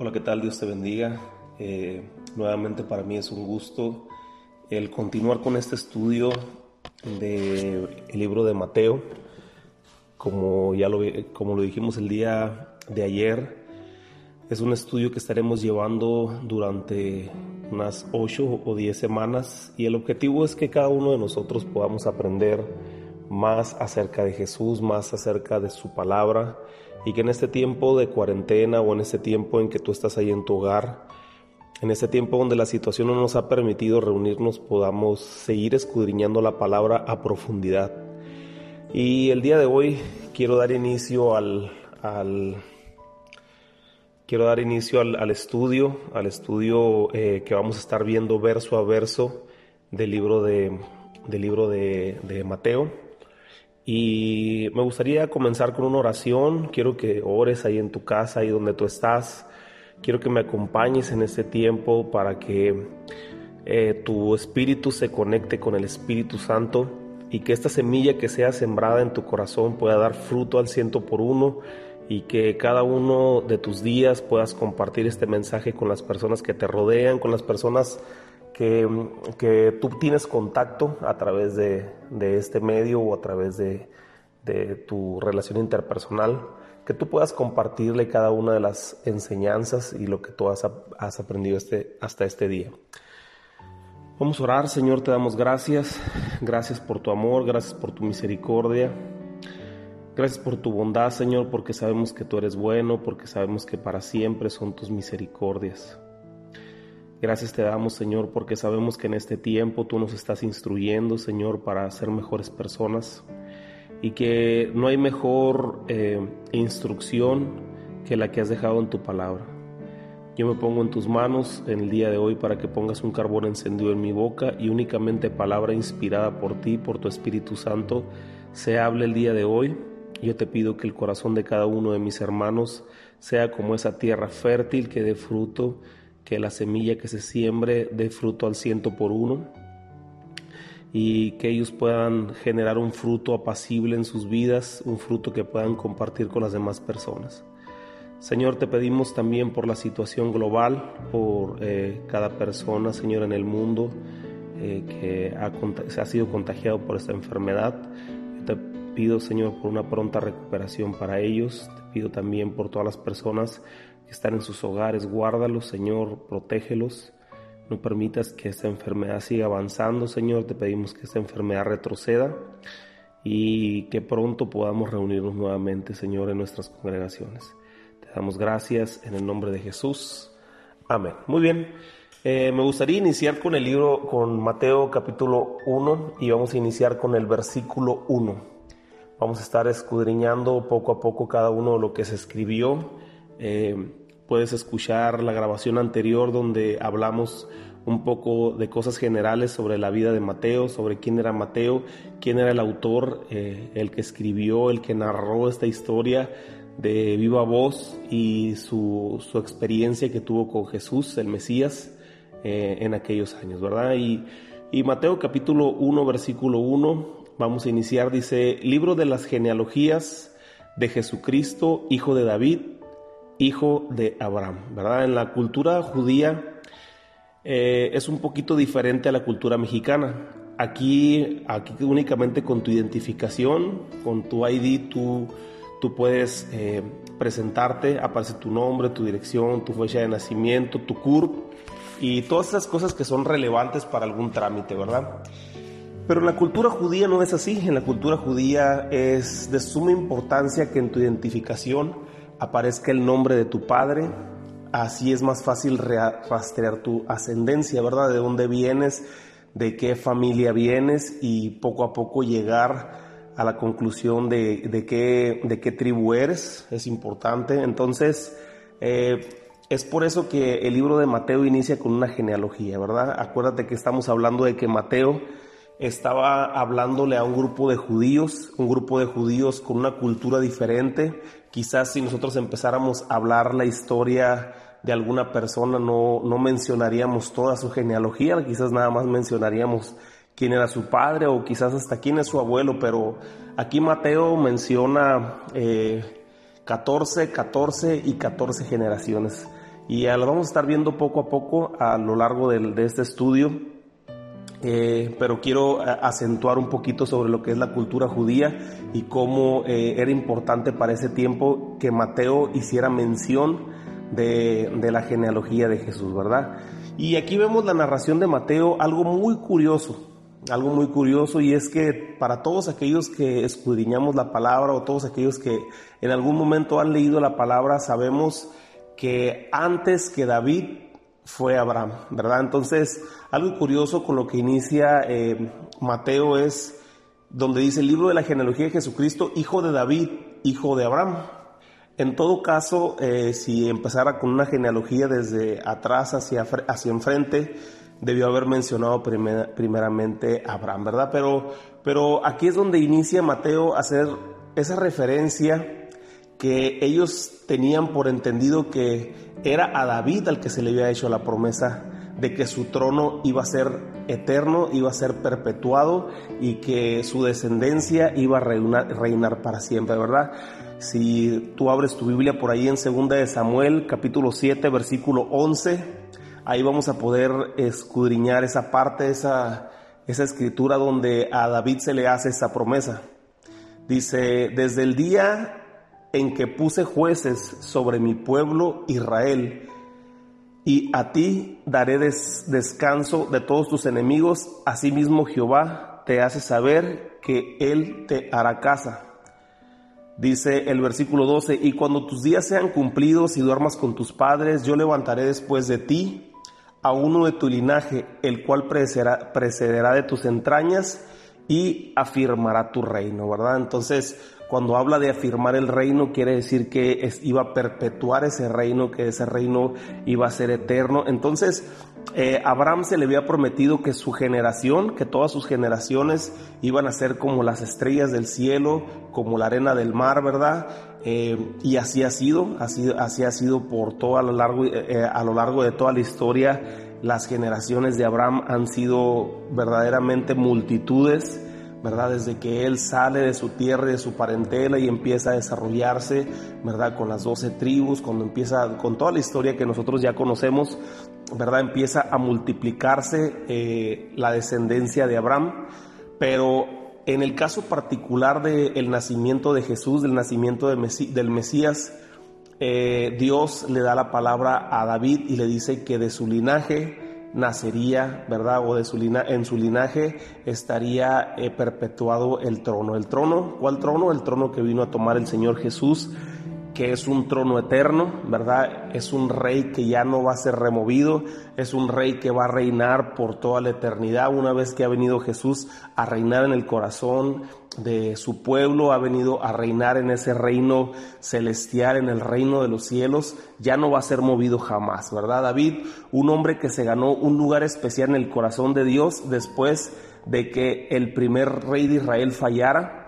Hola, ¿qué tal? Dios te bendiga. Eh, nuevamente para mí es un gusto el continuar con este estudio del libro de Mateo. Como ya lo, como lo dijimos el día de ayer, es un estudio que estaremos llevando durante unas 8 o 10 semanas y el objetivo es que cada uno de nosotros podamos aprender más acerca de Jesús, más acerca de su palabra y que en este tiempo de cuarentena o en este tiempo en que tú estás ahí en tu hogar, en este tiempo donde la situación no nos ha permitido reunirnos, podamos seguir escudriñando la palabra a profundidad. Y el día de hoy quiero dar inicio al, quiero dar inicio al, estudio, al estudio eh, que vamos a estar viendo verso a verso del libro de, del libro de, de Mateo. Y me gustaría comenzar con una oración. Quiero que ores ahí en tu casa, ahí donde tú estás. Quiero que me acompañes en este tiempo para que eh, tu espíritu se conecte con el Espíritu Santo y que esta semilla que sea sembrada en tu corazón pueda dar fruto al ciento por uno y que cada uno de tus días puedas compartir este mensaje con las personas que te rodean, con las personas que, tú tienes contacto a través de, este medio o a través de, tu relación interpersonal, que tú puedas compartirle cada una de las enseñanzas y lo que tú has, aprendido este, hasta este día. Vamos a orar, Señor, te damos gracias. Gracias por tu amor, gracias por tu misericordia. Gracias por tu bondad, Señor, porque sabemos que tú eres bueno, porque sabemos que para siempre son tus misericordias. Gracias te damos, Señor, porque sabemos que en este tiempo tú nos estás instruyendo, Señor, para ser mejores personas y que no hay mejor eh, instrucción que la que has dejado en tu palabra. Yo me pongo en tus manos en el día de hoy para que pongas un carbón encendido en mi boca y únicamente palabra inspirada por ti, por tu Espíritu Santo, se hable el día de hoy. Yo te pido que el corazón de cada uno de mis hermanos sea como esa tierra fértil que dé fruto que la semilla que se siembre dé fruto al ciento por uno y que ellos puedan generar un fruto apacible en sus vidas, un fruto que puedan compartir con las demás personas. Señor, te pedimos también por la situación global, por eh, cada persona, Señor, en el mundo eh, que ha, se ha sido contagiado por esta enfermedad. te pido, Señor, por una pronta recuperación para ellos. Te pido también por todas las personas que están en sus hogares, guárdalos, Señor, protégelos. No permitas que esta enfermedad siga avanzando, Señor. Te pedimos que esta enfermedad retroceda y que pronto podamos reunirnos nuevamente, Señor, en nuestras congregaciones. Te damos gracias en el nombre de Jesús. Amén. Muy bien. Eh, me gustaría iniciar con el libro, con Mateo capítulo 1 y vamos a iniciar con el versículo 1. Vamos a estar escudriñando poco a poco cada uno de lo que se escribió eh, puedes escuchar la grabación anterior donde hablamos un poco de cosas generales sobre la vida de Mateo, sobre quién era Mateo, quién era el autor, eh, el que escribió, el que narró esta historia de viva voz y su, experiencia que tuvo con Jesús, el Mesías, eh, en aquellos años, ¿verdad? Y, y Mateo capítulo 1, versículo 1, vamos a iniciar, dice, libro de las genealogías de Jesucristo, hijo de David, hijo de Abraham, ¿verdad? En la cultura judía eh, es un poquito diferente a la cultura mexicana. Aquí, aquí únicamente con tu identificación, con tu ID, tú, tú puedes eh, presentarte, aparece tu nombre, tu dirección, tu fecha de nacimiento, tu CURP y todas esas cosas que son relevantes para algún trámite, ¿verdad? Pero en la cultura judía no es así. En la cultura judía es de suma importancia que en tu identificación aparezca el nombre de tu padre, así es más fácil rastrear tu ascendencia, ¿verdad? De dónde vienes, de qué familia vienes y poco a poco llegar a la conclusión de, qué, de qué tribu eres, es importante. Entonces, eh, es por eso que el libro de Mateo inicia con una genealogía, ¿verdad? Acuérdate que estamos hablando de que Mateo estaba hablándole a un grupo de judíos, un grupo de judíos con una cultura diferente. Quizás si nosotros empezáramos a hablar la historia de alguna persona, no, no mencionaríamos toda su genealogía, quizás nada más mencionaríamos quién era su padre o quizás hasta quién es su abuelo, pero aquí Mateo menciona eh, 14, 14 y 14 generaciones. y lo vamos a estar viendo poco a poco a lo largo de, este estudio. Eh, pero quiero acentuar un poquito sobre lo que es la cultura judía y cómo eh, era importante para ese tiempo que Mateo hiciera mención de, de la genealogía de Jesús, ¿verdad? Y aquí vemos la narración de Mateo, algo muy curioso, algo muy curioso y es que para todos aquellos que escudriñamos la palabra o todos aquellos que en algún momento han leído la palabra, sabemos que antes que David fue Abraham, ¿verdad? Entonces, algo curioso con lo que inicia eh, Mateo es donde dice el libro de la genealogía de Jesucristo, hijo de David, hijo de Abraham. En todo caso, eh, si empezara con una genealogía desde atrás hacia, hacia enfrente, debió haber mencionado primeramente a Abraham, ¿verdad? Pero, pero aquí es donde inicia Mateo a hacer esa referencia que ellos tenían por entendido que era a David al que se le había hecho la promesa de que su trono iba a ser eterno, iba a ser perpetuado y que su descendencia iba a reinar, reinar para siempre, ¿verdad? Si tú abres tu Biblia por ahí en 2 de Samuel, capítulo 7, versículo 11, ahí vamos a poder escudriñar esa parte, esa, esa escritura donde a David se le hace esa promesa. Dice, desde el día en que puse jueces sobre mi pueblo Israel, y a ti daré descanso de todos tus enemigos, asimismo Jehová te hace saber que Él te hará casa. Dice el versículo 12, y cuando tus días sean cumplidos y duermas con tus padres, yo levantaré después de ti a uno de tu linaje, el cual precederá, de tus entrañas y afirmará tu reino, ¿verdad? Entonces, cuando habla de afirmar el reino, quiere decir que iba a perpetuar ese reino, que ese reino iba a ser eterno. Entonces, eh, Abraham se le había prometido que su generación, que todas sus generaciones iban a ser como las estrellas del cielo, como la arena del mar, ¿verdad? Eh, y así ha sido, así, así ha sido por todo a lo, largo, eh, a lo largo de toda la historia. Las generaciones de Abraham han sido verdaderamente multitudes, ¿verdad? Desde que él sale de su tierra, de su parentela y empieza a desarrollarse, ¿verdad? Con las doce tribus, cuando empieza, con toda la historia que nosotros ya conocemos, ¿verdad? Empieza a multiplicarse eh, la descendencia de Abraham, pero en el caso particular del nacimiento de Jesús, del nacimiento del Mesías, eh, Dios le da la palabra a David y le dice que de su linaje nacería, ¿verdad? O de su en su linaje estaría eh, perpetuado el trono. ¿El trono? ¿Cuál trono? El trono que vino a tomar el Señor Jesús que es un trono eterno, ¿verdad? Es un rey que ya no va a ser removido, es un rey que va a reinar por toda la eternidad. Una vez que ha venido Jesús a reinar en el corazón de su pueblo, ha venido a reinar en ese reino celestial, en el reino de los cielos, ya no va a ser movido jamás, ¿verdad? David, un hombre que se ganó un lugar especial en el corazón de Dios después de que el primer rey de Israel fallara,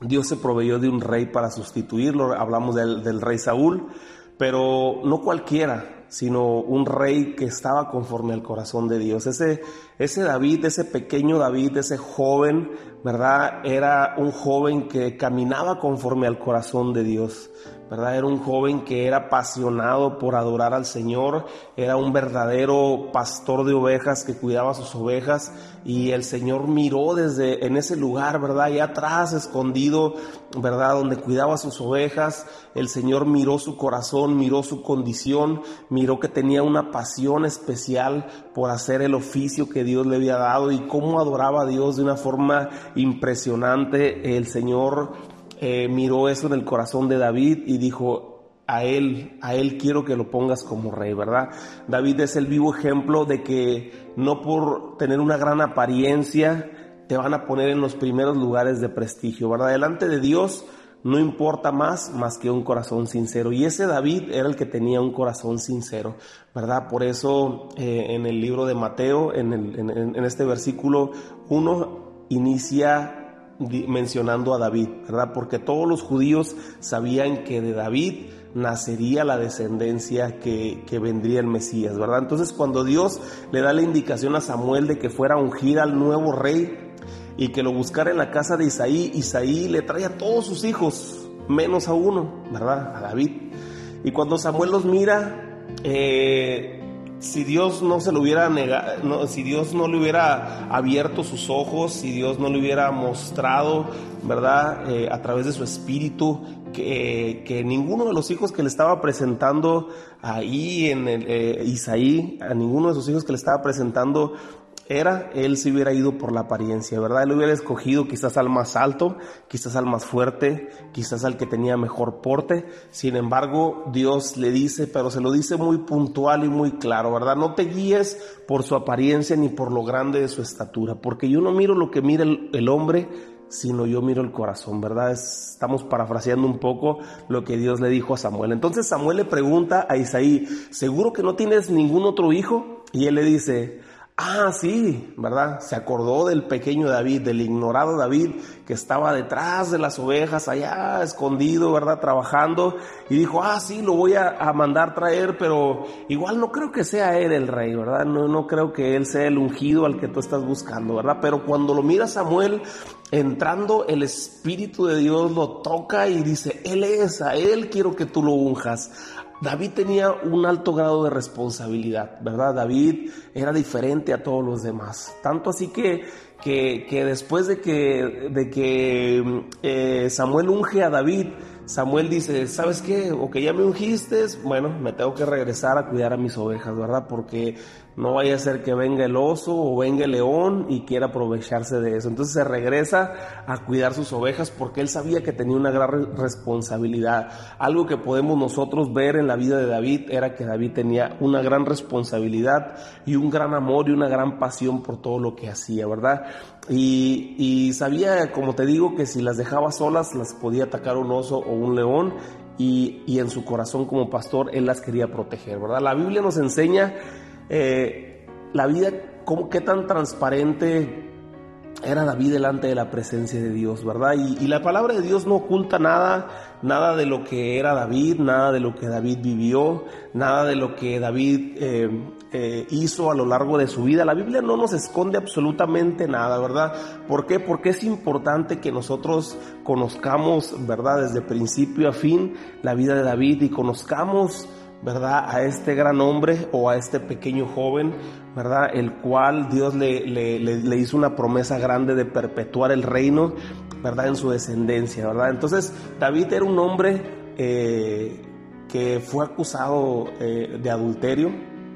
Dios se proveyó de un rey para sustituirlo, hablamos del, rey Saúl, pero no cualquiera, sino un rey que estaba conforme al corazón de Dios. Ese, ese David, ese pequeño David, ese joven, ¿verdad? Era un joven que caminaba conforme al corazón de Dios. ¿Verdad? Era un joven que era apasionado por adorar al Señor, era un verdadero pastor de ovejas que cuidaba sus ovejas y el Señor miró desde en ese lugar, ¿verdad? Allá atrás, escondido, ¿verdad? Donde cuidaba sus ovejas, el Señor miró su corazón, miró su condición, miró que tenía una pasión especial por hacer el oficio que Dios le había dado y cómo adoraba a Dios de una forma impresionante. El Señor eh, miró eso en el corazón de David y dijo, a él, a él quiero que lo pongas como rey, ¿verdad? David es el vivo ejemplo de que no por tener una gran apariencia te van a poner en los primeros lugares de prestigio, ¿verdad? Delante de Dios no importa más más que un corazón sincero. Y ese David era el que tenía un corazón sincero, ¿verdad? Por eso eh, en el libro de Mateo, en, en este versículo 1, inicia mencionando a David, ¿verdad? Porque todos los judíos sabían que de David nacería la descendencia que, vendría el Mesías, ¿verdad? Entonces cuando Dios le da la indicación a Samuel de que fuera a ungir al nuevo rey y que lo buscara en la casa de Isaí, Isaí le trae a todos sus hijos, menos a uno, ¿verdad? A David. Y cuando Samuel los mira, eh, si Dios no se lo hubiera negado, si Dios no le hubiera abierto sus ojos, si Dios no le hubiera mostrado, ¿verdad? Eh, a través de su espíritu, que, que, ninguno de los hijos que le estaba presentando ahí en el, eh, Isaí, a ninguno de sus hijos que le estaba presentando era, él se hubiera ido por la apariencia, ¿verdad? Él hubiera escogido quizás al más alto, quizás al más fuerte, quizás al que tenía mejor porte. Sin embargo, Dios le dice, pero se lo dice muy puntual y muy claro, ¿verdad? No te guíes por su apariencia ni por lo grande de su estatura, porque yo no miro lo que mira el, hombre, sino yo miro el corazón, ¿verdad? Estamos parafraseando un poco lo que Dios le dijo a Samuel. Entonces Samuel le pregunta a Isaí, ¿seguro que no tienes ningún otro hijo? Y él le dice, Ah, sí, ¿verdad? Se acordó del pequeño David, del ignorado David que estaba detrás de las ovejas, allá escondido, ¿verdad? Trabajando. Y dijo, ah, sí, lo voy a, mandar traer, pero igual no creo que sea él el rey, ¿verdad? No, no creo que él sea el ungido al que tú estás buscando, ¿verdad? Pero cuando lo mira Samuel entrando, el Espíritu de Dios lo toca y dice, él es, a él quiero que tú lo unjas. David tenía un alto grado de responsabilidad, ¿verdad? David era diferente a todos los demás. Tanto así que, que, después de que, de que eh, Samuel unge a David, Samuel dice, ¿sabes qué? O que ya me ungiste, bueno, me tengo que regresar a cuidar a mis ovejas, ¿verdad? Porque no vaya a ser que venga el oso o venga el león y quiera aprovecharse de eso. Entonces se regresa a cuidar sus ovejas porque él sabía que tenía una gran responsabilidad. Algo que podemos nosotros ver en la vida de David era que David tenía una gran responsabilidad y un gran amor y una gran pasión por todo lo que hacía, ¿verdad? Y, sabía, como te digo, que si las dejaba solas las podía atacar un oso o un león y, en su corazón como pastor él las quería proteger, ¿verdad? La Biblia nos enseña eh, la vida, cómo, qué tan transparente era David delante de la presencia de Dios, ¿verdad? Y, la palabra de Dios no oculta nada, nada de lo que era David, nada de lo que David vivió, nada de lo que David eh, eh, hizo a lo largo de su vida. La Biblia no nos esconde absolutamente nada, ¿verdad? ¿Por qué? Porque es importante que nosotros conozcamos, ¿verdad? Desde principio a fin la vida de David y conozcamos ¿verdad? A este gran hombre o a este pequeño joven, ¿verdad? El cual Dios le, le, hizo una promesa grande de perpetuar el reino, ¿verdad? En su descendencia, ¿verdad? Entonces, David era un hombre eh, que fue acusado eh, de adulterio,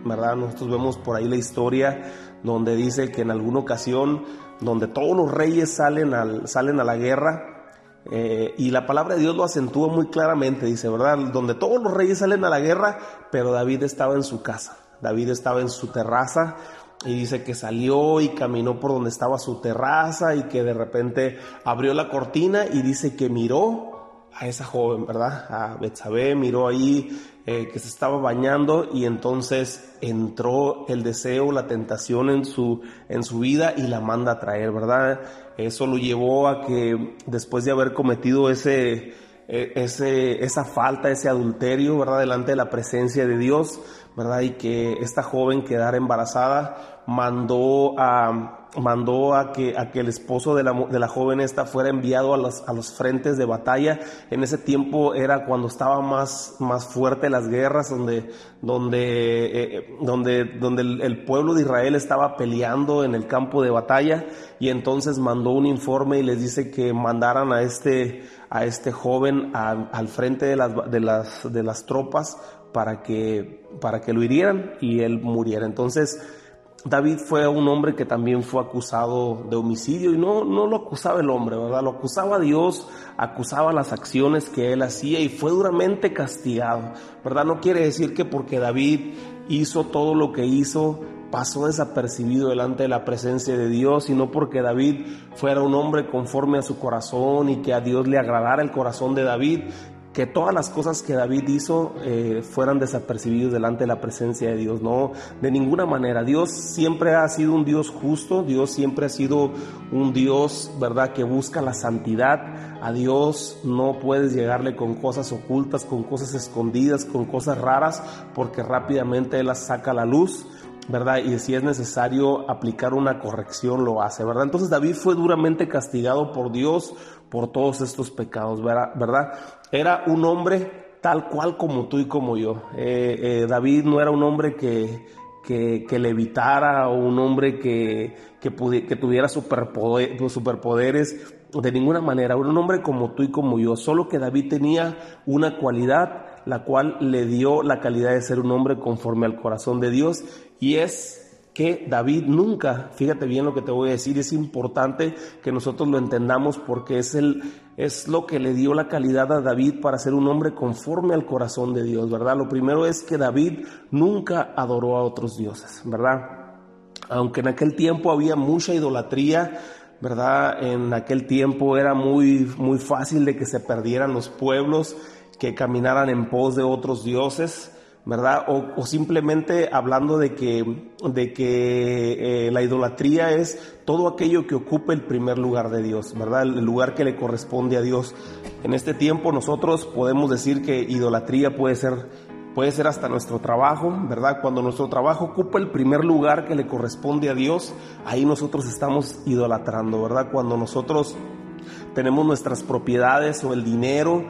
¿verdad? Nosotros vemos por ahí la historia donde dice que en alguna ocasión, donde todos los reyes salen, al, salen a la guerra, eh, y la palabra de Dios lo acentúa muy claramente, dice, ¿verdad? Donde todos los reyes salen a la guerra, pero David estaba en su casa, David estaba en su terraza y dice que salió y caminó por donde estaba su terraza y que de repente abrió la cortina y dice que miró a esa joven, ¿verdad? A Betsabé, miró ahí eh, que se estaba bañando y entonces entró el deseo, la tentación en su, en su vida y la manda a traer, ¿verdad? Eso lo llevó a que después de haber cometido ese, e, ese, esa falta, ese adulterio, ¿verdad? Delante de la presencia de Dios, ¿verdad? Y que esta joven quedara embarazada, mandó a, mandó a que, a que el esposo de la, de la joven esta fuera enviado a los, a los frentes de batalla. En ese tiempo era cuando estaba más, más fuerte las guerras, donde, donde, eh, donde, donde el, pueblo de Israel estaba peleando en el campo de batalla y entonces mandó un informe y les dice que mandaran a este, a este joven al frente de las, de las, de las tropas para que, para que lo hirieran y él muriera. Entonces, David fue un hombre que también fue acusado de homicidio y no, no lo acusaba el hombre, ¿verdad? Lo acusaba Dios, acusaba las acciones que él hacía y fue duramente castigado, ¿verdad? No quiere decir que porque David hizo todo lo que hizo, pasó desapercibido delante de la presencia de Dios, sino porque David fuera un hombre conforme a su corazón y que a Dios le agradara el corazón de David, que todas las cosas que David hizo eh, fueran desapercibidas delante de la presencia de Dios. No, de ninguna manera. Dios siempre ha sido un Dios justo, Dios siempre ha sido un Dios, ¿verdad?, que busca la santidad. A Dios no puedes llegarle con cosas ocultas, con cosas escondidas, con cosas raras, porque rápidamente Él las saca a la luz. ¿verdad? Y si es necesario aplicar una corrección, lo hace, ¿verdad? Entonces David fue duramente castigado por Dios por todos estos pecados, ¿verdad? Era un hombre tal cual como tú y como yo. Eh, eh, David no era un hombre que, que, que levitara o un hombre que, que, tuviera superpoderes de ninguna manera. Era un hombre como tú y como yo, solo que David tenía una cualidad la cual le dio la calidad de ser un hombre conforme al corazón de Dios y es que David nunca, fíjate bien lo que te voy a decir, es importante que nosotros lo entendamos porque es el es lo que le dio la calidad a David para ser un hombre conforme al corazón de Dios, ¿verdad? Lo primero es que David nunca adoró a otros dioses, ¿verdad? Aunque en aquel tiempo había mucha idolatría, ¿verdad? En aquel tiempo era muy muy fácil de que se perdieran los pueblos, que caminaran en pos de otros dioses. ¿Verdad? O, simplemente hablando de que, de que eh, la idolatría es todo aquello que ocupa el primer lugar de Dios, ¿verdad? El lugar que le corresponde a Dios. En este tiempo nosotros podemos decir que idolatría puede ser, puede ser hasta nuestro trabajo, ¿verdad? Cuando nuestro trabajo ocupa el primer lugar que le corresponde a Dios, ahí nosotros estamos idolatrando, ¿verdad? Cuando nosotros tenemos nuestras propiedades o el dinero,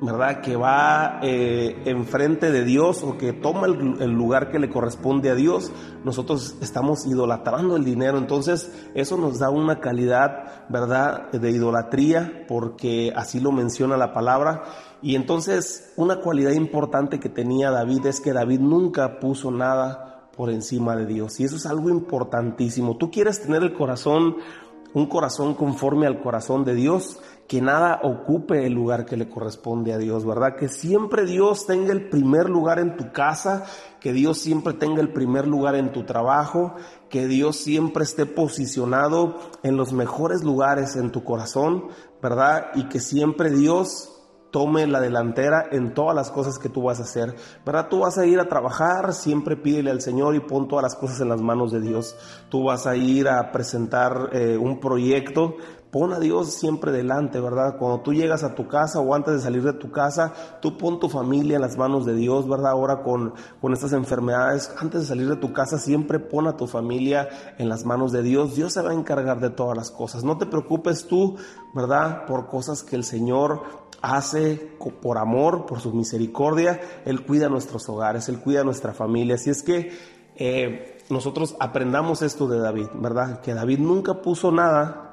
¿verdad? Que va eh, enfrente de Dios o que toma el, lugar que le corresponde a Dios, nosotros estamos idolatrando el dinero. Entonces, eso nos da una calidad, ¿verdad?, de idolatría, porque así lo menciona la palabra. Y entonces, una cualidad importante que tenía David es que David nunca puso nada por encima de Dios. Y eso es algo importantísimo. Tú quieres tener el corazón un corazón conforme al corazón de Dios, que nada ocupe el lugar que le corresponde a Dios, ¿verdad? Que siempre Dios tenga el primer lugar en tu casa, que Dios siempre tenga el primer lugar en tu trabajo, que Dios siempre esté posicionado en los mejores lugares en tu corazón, ¿verdad? Y que siempre Dios tome la delantera en todas las cosas que tú vas a hacer. ¿Verdad? Tú vas a ir a trabajar, siempre pídele al Señor y pon todas las cosas en las manos de Dios. Tú vas a ir a presentar eh, un proyecto, pon a Dios siempre delante, ¿verdad? Cuando tú llegas a tu casa o antes de salir de tu casa, tú pon tu familia en las manos de Dios, ¿verdad? Ahora con, con estas enfermedades, antes de salir de tu casa, siempre pon a tu familia en las manos de Dios. Dios se va a encargar de todas las cosas. No te preocupes tú, ¿verdad? Por cosas que el Señor hace por amor, por su misericordia. Él cuida nuestros hogares, Él cuida nuestra familia. Así es que eh, nosotros aprendamos esto de David, ¿verdad? Que David nunca puso nada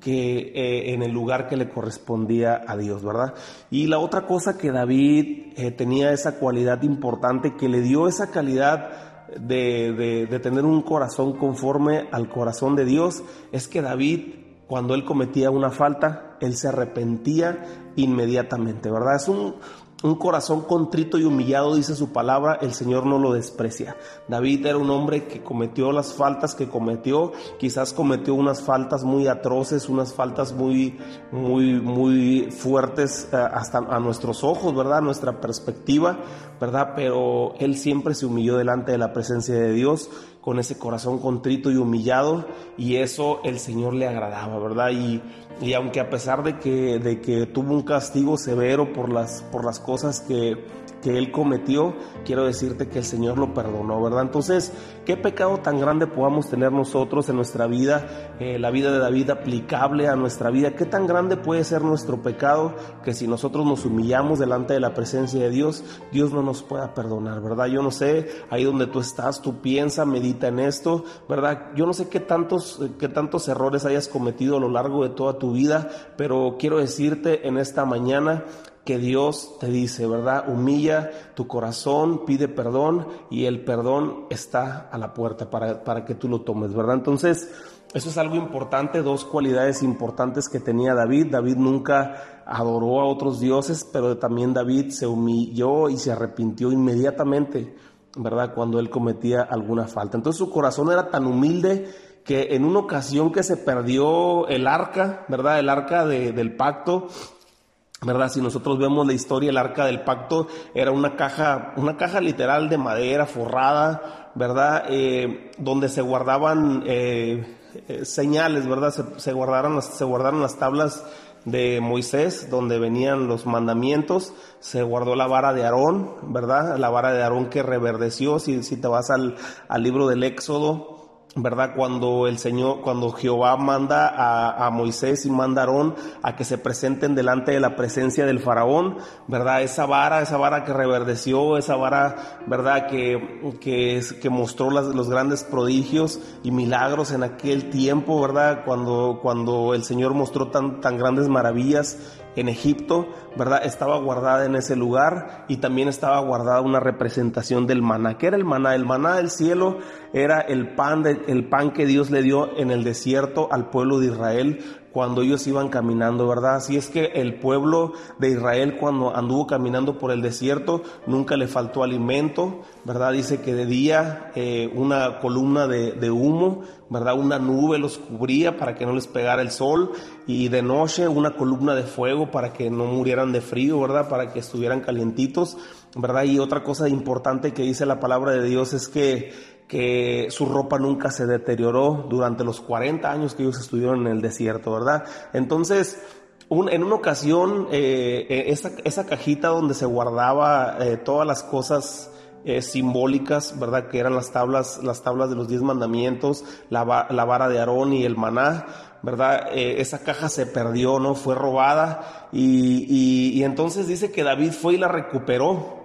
que eh, en el lugar que le correspondía a Dios, ¿verdad? Y la otra cosa que David eh, tenía esa cualidad importante que le dio esa calidad de, de, tener un corazón conforme al corazón de Dios es que David cuando él cometía una falta, él se arrepentía inmediatamente, ¿verdad? Es un, un corazón contrito y humillado, dice su palabra, el Señor no lo desprecia. David era un hombre que cometió las faltas que cometió, quizás cometió unas faltas muy atroces, unas faltas muy, muy, muy fuertes eh, hasta a nuestros ojos, ¿verdad? A nuestra perspectiva, ¿verdad? Pero él siempre se humilló delante de la presencia de Dios con ese corazón contrito y humillado y eso el Señor le agradaba, ¿verdad? Y, y aunque a pesar de que, de que tuvo un castigo severo por las, por las cosas que, que él cometió, quiero decirte que el Señor lo perdonó, ¿verdad? Entonces, ¿qué pecado tan grande podamos tener nosotros en nuestra vida, eh, la vida de David aplicable a nuestra vida? ¿Qué tan grande puede ser nuestro pecado que si nosotros nos humillamos delante de la presencia de Dios, Dios no nos pueda perdonar, ¿verdad? Yo no sé, ahí donde tú estás, tú piensa, medita en esto, ¿verdad? Yo no sé qué tantos, qué tantos errores hayas cometido a lo largo de toda tu vida, pero quiero decirte en esta mañana que Dios te dice, ¿verdad? Humilla tu corazón, pide perdón y el perdón está a la puerta para, para que tú lo tomes, ¿verdad? Entonces, eso es algo importante, dos cualidades importantes que tenía David. David nunca adoró a otros dioses, pero también David se humilló y se arrepintió inmediatamente, ¿verdad? Cuando él cometía alguna falta. Entonces su corazón era tan humilde que en una ocasión que se perdió el arca, ¿verdad? El arca del pacto, ¿verdad? Si nosotros vemos la historia, el arca del pacto era una caja, una caja literal de madera forrada, ¿verdad? Eh, donde se guardaban eh, eh, señales, ¿verdad? Se, se, guardaron, se guardaron las tablas de Moisés, donde venían los mandamientos, se guardó la vara de Aarón, ¿verdad? La vara de Aarón que reverdeció, si, si te vas al, al libro del Éxodo, ¿verdad? Cuando el Señor, cuando Jehová manda a, a, Moisés y manda a a que se presenten delante de la presencia del faraón, ¿verdad? Esa vara, esa vara que reverdeció, esa vara, ¿verdad? Que, que, mostró los grandes prodigios y milagros en aquel tiempo, ¿verdad? Cuando, cuando el Señor mostró tan, tan grandes maravillas en Egipto, ¿verdad? Estaba guardada en ese lugar y también estaba guardada una representación del maná. ¿Qué era el maná? El maná del cielo era el pan, de, el pan que Dios le dio en el desierto al pueblo de Israel cuando ellos iban caminando, ¿verdad? Así es que el pueblo de Israel cuando anduvo caminando por el desierto nunca le faltó alimento, ¿verdad? Dice que de día eh, una columna de, de, humo, ¿verdad? Una nube los cubría para que no les pegara el sol y de noche una columna de fuego para que no murieran de frío, ¿verdad? Para que estuvieran calientitos, ¿verdad? Y otra cosa importante que dice la palabra de Dios es que que su ropa nunca se deterioró durante los 40 años que ellos estuvieron en el desierto, ¿verdad? Entonces, en una ocasión, eh, eh esa, cajita donde se guardaba eh, todas las cosas simbólicas, ¿verdad? Que eran las tablas, las tablas de los diez mandamientos, la, la vara de Aarón y el maná, ¿verdad? esa caja se perdió, ¿no? Fue robada y, y entonces dice que David fue y la recuperó,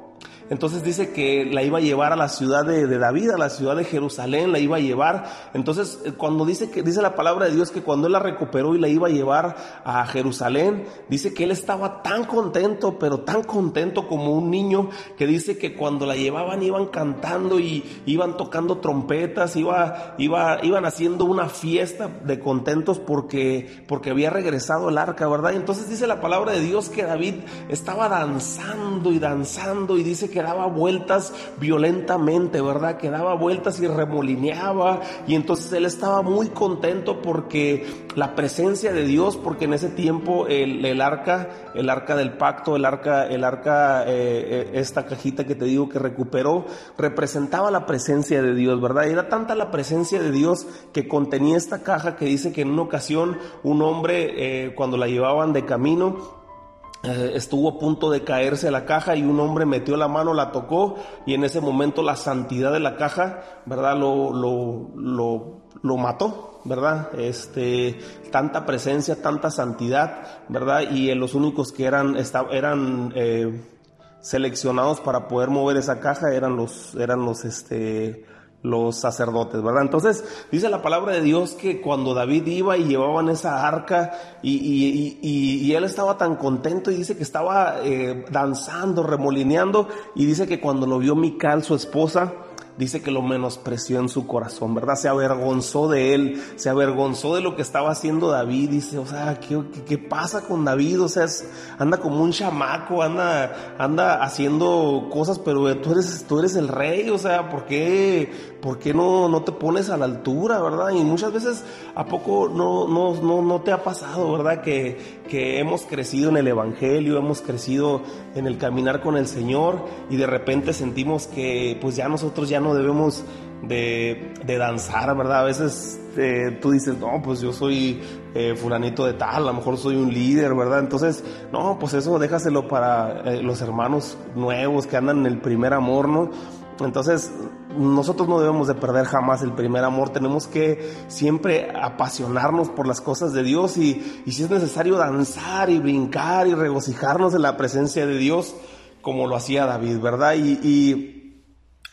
entonces dice que la iba a llevar a la ciudad de, David, a la ciudad de Jerusalén, la iba a llevar. Entonces, eh, cuando dice que dice la palabra de Dios que cuando él la recuperó y la iba a llevar a Jerusalén, dice que él estaba tan contento, pero tan contento como un niño, que dice que cuando la llevaban iban cantando y iban tocando trompetas, iba, iba, iban haciendo una fiesta de contentos porque, porque había regresado el arca, ¿verdad? Y entonces dice la palabra de Dios que David estaba danzando y danzando y dice que que daba vueltas violentamente, ¿verdad? Que daba vueltas y remolineaba. Y entonces él estaba muy contento porque la presencia de Dios, porque en ese tiempo el, arca, el arca del pacto, el arca, el arca, eh, eh, esta cajita que te digo que recuperó, representaba la presencia de Dios, ¿verdad? era tanta la presencia de Dios que contenía esta caja que dice que en una ocasión un hombre, eh, cuando la llevaban de camino, eh, estuvo a punto de caerse la caja y un hombre metió la mano, la tocó y en ese momento la santidad de la caja, ¿verdad? Lo, lo, lo, lo mató, ¿verdad? Este, tanta presencia, tanta santidad, ¿verdad? Y los únicos que eran, eran eh, seleccionados para poder mover esa caja eran los, eran los, este, los sacerdotes, ¿verdad? Entonces dice la palabra de Dios que cuando David iba y llevaban esa arca y, y, y, y él estaba tan contento y dice que estaba eh, danzando, remolineando y dice que cuando lo vio Mical, su esposa, dice que lo menospreció en su corazón, ¿verdad? Se avergonzó de él, se avergonzó de lo que estaba haciendo David, dice, o sea, ¿qué, qué, pasa con David? O sea, anda como un chamaco, anda, anda haciendo cosas, pero tú eres, tú eres el rey, o sea, ¿por qué, por qué no, no te pones a la altura, verdad? Y muchas veces, ¿a poco no, no, no, no te ha pasado, verdad? Que, que hemos crecido en el Evangelio, hemos crecido en el caminar con el Señor y de repente sentimos que pues ya nosotros ya no debemos de, de danzar, ¿verdad? A veces eh, tú dices, no, pues yo soy eh, fulanito de tal, a lo mejor soy un líder, ¿verdad? Entonces, no, pues eso déjaselo para eh, los hermanos nuevos que andan en el primer amor, ¿no? Entonces, nosotros no debemos de perder jamás el primer amor, tenemos que siempre apasionarnos por las cosas de Dios y, y si es necesario danzar y brincar y regocijarnos en la presencia de Dios, como lo hacía David, ¿verdad? Y, y,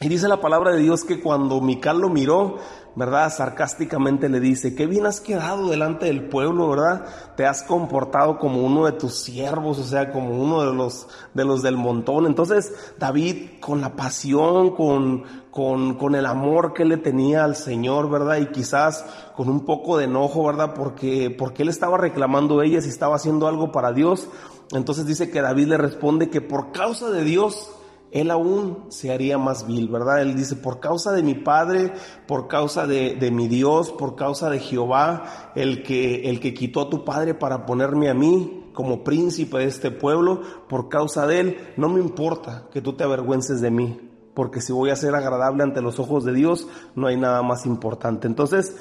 y dice la palabra de Dios que cuando Mical lo miró, ¿verdad? Sarcásticamente le dice, qué bien has quedado delante del pueblo, ¿verdad? Te has comportado como uno de tus siervos, o sea, como uno de los, de los del montón. Entonces, David, con la pasión, con, con, con el amor que le tenía al Señor, ¿verdad? Y quizás con un poco de enojo, ¿verdad? Porque, porque él estaba reclamando a ella si estaba haciendo algo para Dios. Entonces dice que David le responde que por causa de Dios, él aún se haría más vil, ¿verdad? Él dice, por causa de mi Padre, por causa de, mi Dios, por causa de Jehová, el que, el que quitó a tu Padre para ponerme a mí como príncipe de este pueblo, por causa de Él, no me importa que tú te avergüences de mí, porque si voy a ser agradable ante los ojos de Dios, no hay nada más importante. Entonces,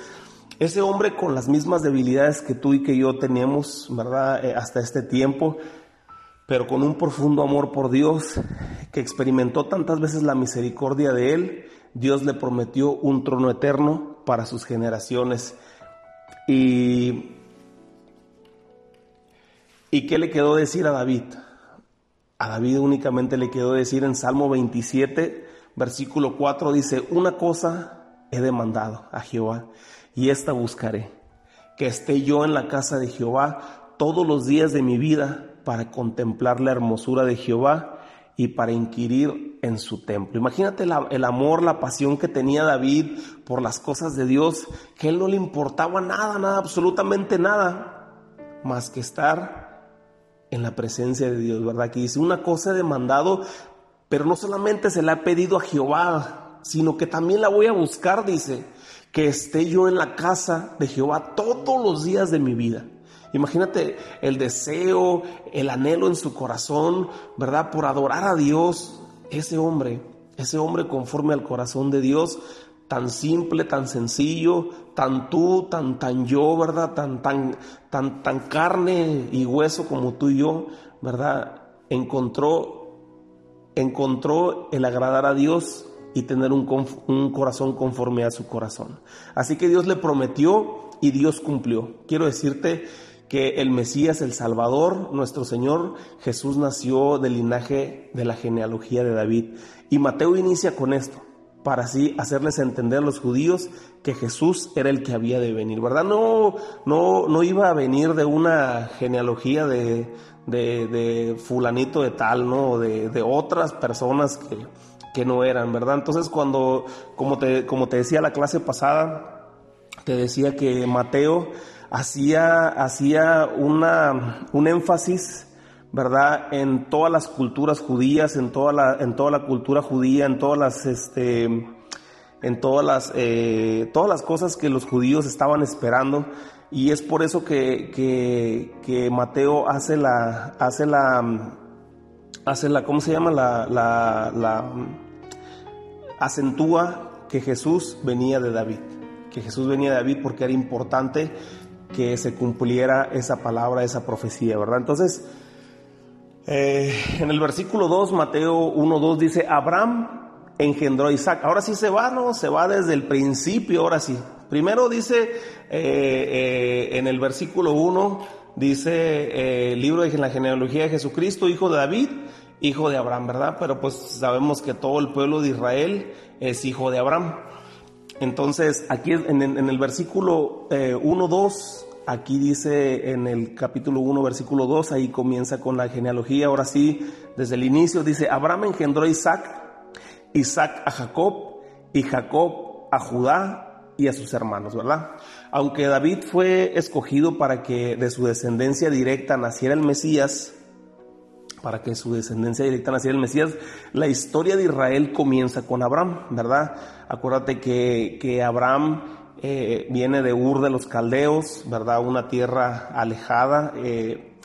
ese hombre con las mismas debilidades que tú y que yo teníamos, ¿verdad? Eh, hasta este tiempo, pero con un profundo amor por Dios, que experimentó tantas veces la misericordia de Él, Dios le prometió un trono eterno para sus generaciones. Y, ¿Y qué le quedó decir a David? A David únicamente le quedó decir en Salmo 27, versículo 4, dice, una cosa he demandado a Jehová y esta buscaré, que esté yo en la casa de Jehová todos los días de mi vida para contemplar la hermosura de Jehová y para inquirir en su templo. Imagínate el amor, la pasión que tenía David por las cosas de Dios, que él no le importaba nada, nada, absolutamente nada, más que estar en la presencia de Dios, ¿verdad? Que dice, una cosa he demandado, pero no solamente se la ha pedido a Jehová, sino que también la voy a buscar, dice, que esté yo en la casa de Jehová todos los días de mi vida. Imagínate el deseo, el anhelo en su corazón, ¿verdad? Por adorar a Dios. Ese hombre, ese hombre conforme al corazón de Dios, tan simple, tan sencillo, tan tú, tan tan yo, ¿verdad? Tan tan tan tan carne y hueso como tú y yo, ¿verdad? Encontró encontró el agradar a Dios y tener un, un corazón conforme a su corazón. Así que Dios le prometió y Dios cumplió. Quiero decirte que el Mesías, el Salvador, nuestro Señor Jesús nació del linaje de la genealogía de David. Y Mateo inicia con esto, para así hacerles entender a los judíos que Jesús era el que había de venir, ¿verdad? No, no, no iba a venir de una genealogía de, de, fulanito de tal, ¿no? De, de otras personas que, que no eran, ¿verdad? Entonces cuando, como te, como te decía la clase pasada, te decía que Mateo hacía, hacía una, un énfasis, ¿verdad?, en todas las culturas judías, en toda la, en toda la cultura judía, en todas las, este, en todas las, eh, todas las cosas que los judíos estaban esperando. Y es por eso que, que, que Mateo hace la, hace la, hace la, ¿cómo se llama? La, la, acentúa que Jesús venía de David, que Jesús venía de David porque era importante que se cumpliera esa palabra, esa profecía, ¿verdad? Entonces, eh, en el versículo 2, Mateo 1.2 dice, Abraham engendró a Isaac. Ahora sí se va, ¿no? Se va desde el principio, ahora sí. Primero dice, eh, eh, en el versículo 1, dice el libro de la genealogía de Jesucristo, hijo de David, hijo de Abraham, ¿verdad? Pero pues sabemos que todo el pueblo de Israel es hijo de Abraham. Entonces, aquí en, el versículo 1, eh, 2, aquí dice en el capítulo 1, versículo 2, ahí comienza con la genealogía. Ahora sí, desde el inicio dice, Abraham engendró a Isaac, Isaac a Jacob y Jacob a Judá y a sus hermanos, ¿verdad? Aunque David fue escogido para que de su descendencia directa naciera el Mesías, para que su descendencia directa naciera el Mesías, la historia de Israel comienza con Abraham, ¿verdad? Acuérdate que, que Abraham eh, viene de Ur de los Caldeos, ¿verdad? Una tierra alejada. Eh,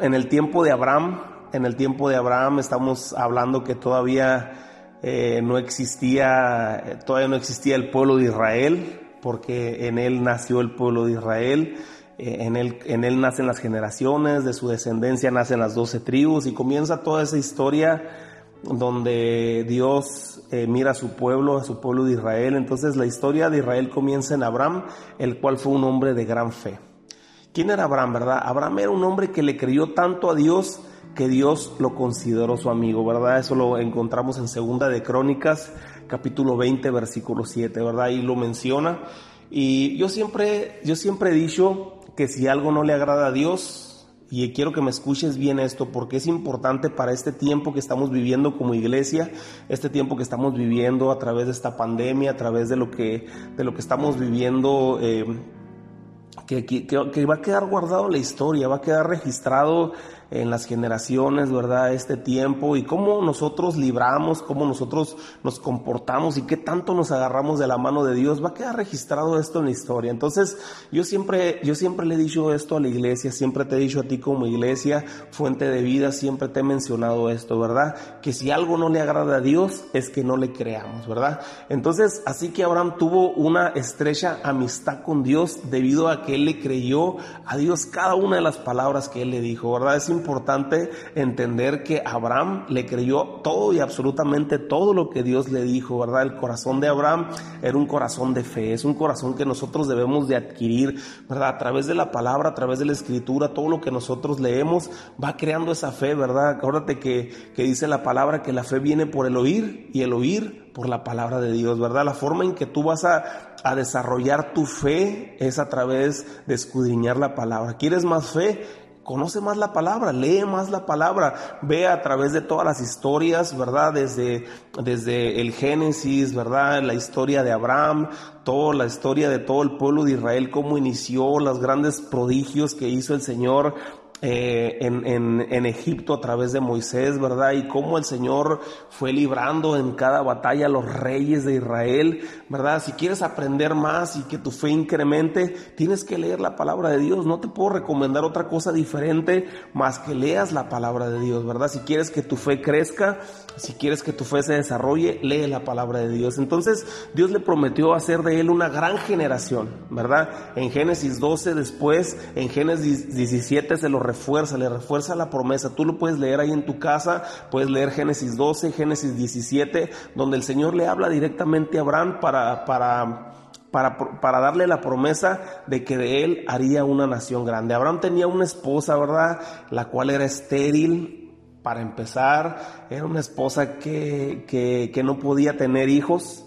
en el tiempo de Abraham, en el tiempo de Abraham estamos hablando que todavía eh, no existía, todavía no existía el pueblo de Israel, porque en él nació el pueblo de Israel. En él, en él nacen las generaciones, de su descendencia nacen las doce tribus y comienza toda esa historia donde Dios eh, mira a su pueblo, a su pueblo de Israel. Entonces la historia de Israel comienza en Abraham, el cual fue un hombre de gran fe. ¿Quién era Abraham, verdad? Abraham era un hombre que le creyó tanto a Dios que Dios lo consideró su amigo, ¿verdad? Eso lo encontramos en Segunda de Crónicas, capítulo 20, versículo 7, ¿verdad? Y lo menciona. Y yo siempre, yo siempre he dicho que si algo no le agrada a Dios, y quiero que me escuches bien esto, porque es importante para este tiempo que estamos viviendo como iglesia, este tiempo que estamos viviendo a través de esta pandemia, a través de lo que, de lo que estamos viviendo, eh, que, que, va a quedar guardado la historia, va a quedar registrado en las generaciones, ¿verdad? Este tiempo y cómo nosotros libramos, cómo nosotros nos comportamos y qué tanto nos agarramos de la mano de Dios, va a quedar registrado esto en la historia. Entonces, yo siempre, yo siempre le he dicho esto a la iglesia, siempre te he dicho a ti como iglesia, fuente de vida, siempre te he mencionado esto, ¿verdad? Que si algo no le agrada a Dios, es que no le creamos, ¿verdad? Entonces, así que Abraham tuvo una estrecha amistad con Dios debido a que él le creyó a Dios cada una de las palabras que él le dijo, ¿verdad? Es importante entender que Abraham le creyó todo y absolutamente todo lo que Dios le dijo, ¿verdad? El corazón de Abraham era un corazón de fe, es un corazón que nosotros debemos de adquirir, ¿verdad? A través de la palabra, a través de la escritura, todo lo que nosotros leemos va creando esa fe, ¿verdad? Acuérdate que, que dice la palabra que la fe viene por el oír y el oír por la palabra de Dios, ¿verdad? La forma en que tú vas a, a desarrollar tu fe es a través de escudriñar la palabra. ¿Quieres más fe? Conoce más la palabra, lee más la palabra, ve a través de todas las historias, ¿verdad? Desde, desde el Génesis, ¿verdad? La historia de Abraham, toda la historia de todo el pueblo de Israel, cómo inició, los grandes prodigios que hizo el Señor eh, en, en, Egipto a través de Moisés, ¿verdad? Y cómo el Señor fue librando en cada batalla a los reyes de Israel, ¿verdad? Si quieres aprender más y que tu fe incremente, tienes que leer la palabra de Dios. No te puedo recomendar otra cosa diferente más que leas la palabra de Dios, ¿verdad? Si quieres que tu fe crezca, si quieres que tu fe se desarrolle, lee la palabra de Dios. Entonces, Dios le prometió hacer de él una gran generación, ¿verdad? En Génesis 12 después, en Génesis 17 se lo refuerza, le refuerza la promesa. Tú lo puedes leer ahí en tu casa, puedes leer Génesis 12, Génesis 17, donde el Señor le habla directamente a Abraham para, para, para, para, darle la promesa de que de él haría una nación grande. Abraham tenía una esposa, ¿verdad? La cual era estéril. Para empezar, era una esposa que, que, que no podía tener hijos.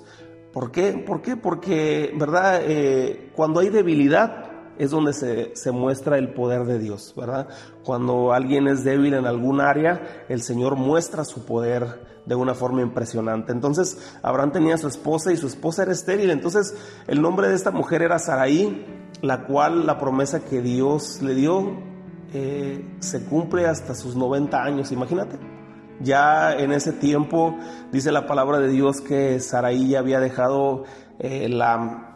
¿Por qué? ¿Por qué? Porque, ¿verdad? Eh, cuando hay debilidad, es donde se, se, muestra el poder de Dios, ¿verdad? Cuando alguien es débil en algún área, el Señor muestra su poder de una forma impresionante. Entonces, Abraham tenía a su esposa y su esposa era estéril. Entonces, el nombre de esta mujer era Saraí, la cual la promesa que Dios le dio eh, se cumple hasta sus 90 años, imagínate. Ya en ese tiempo dice la palabra de Dios que Saraí ya había dejado eh, la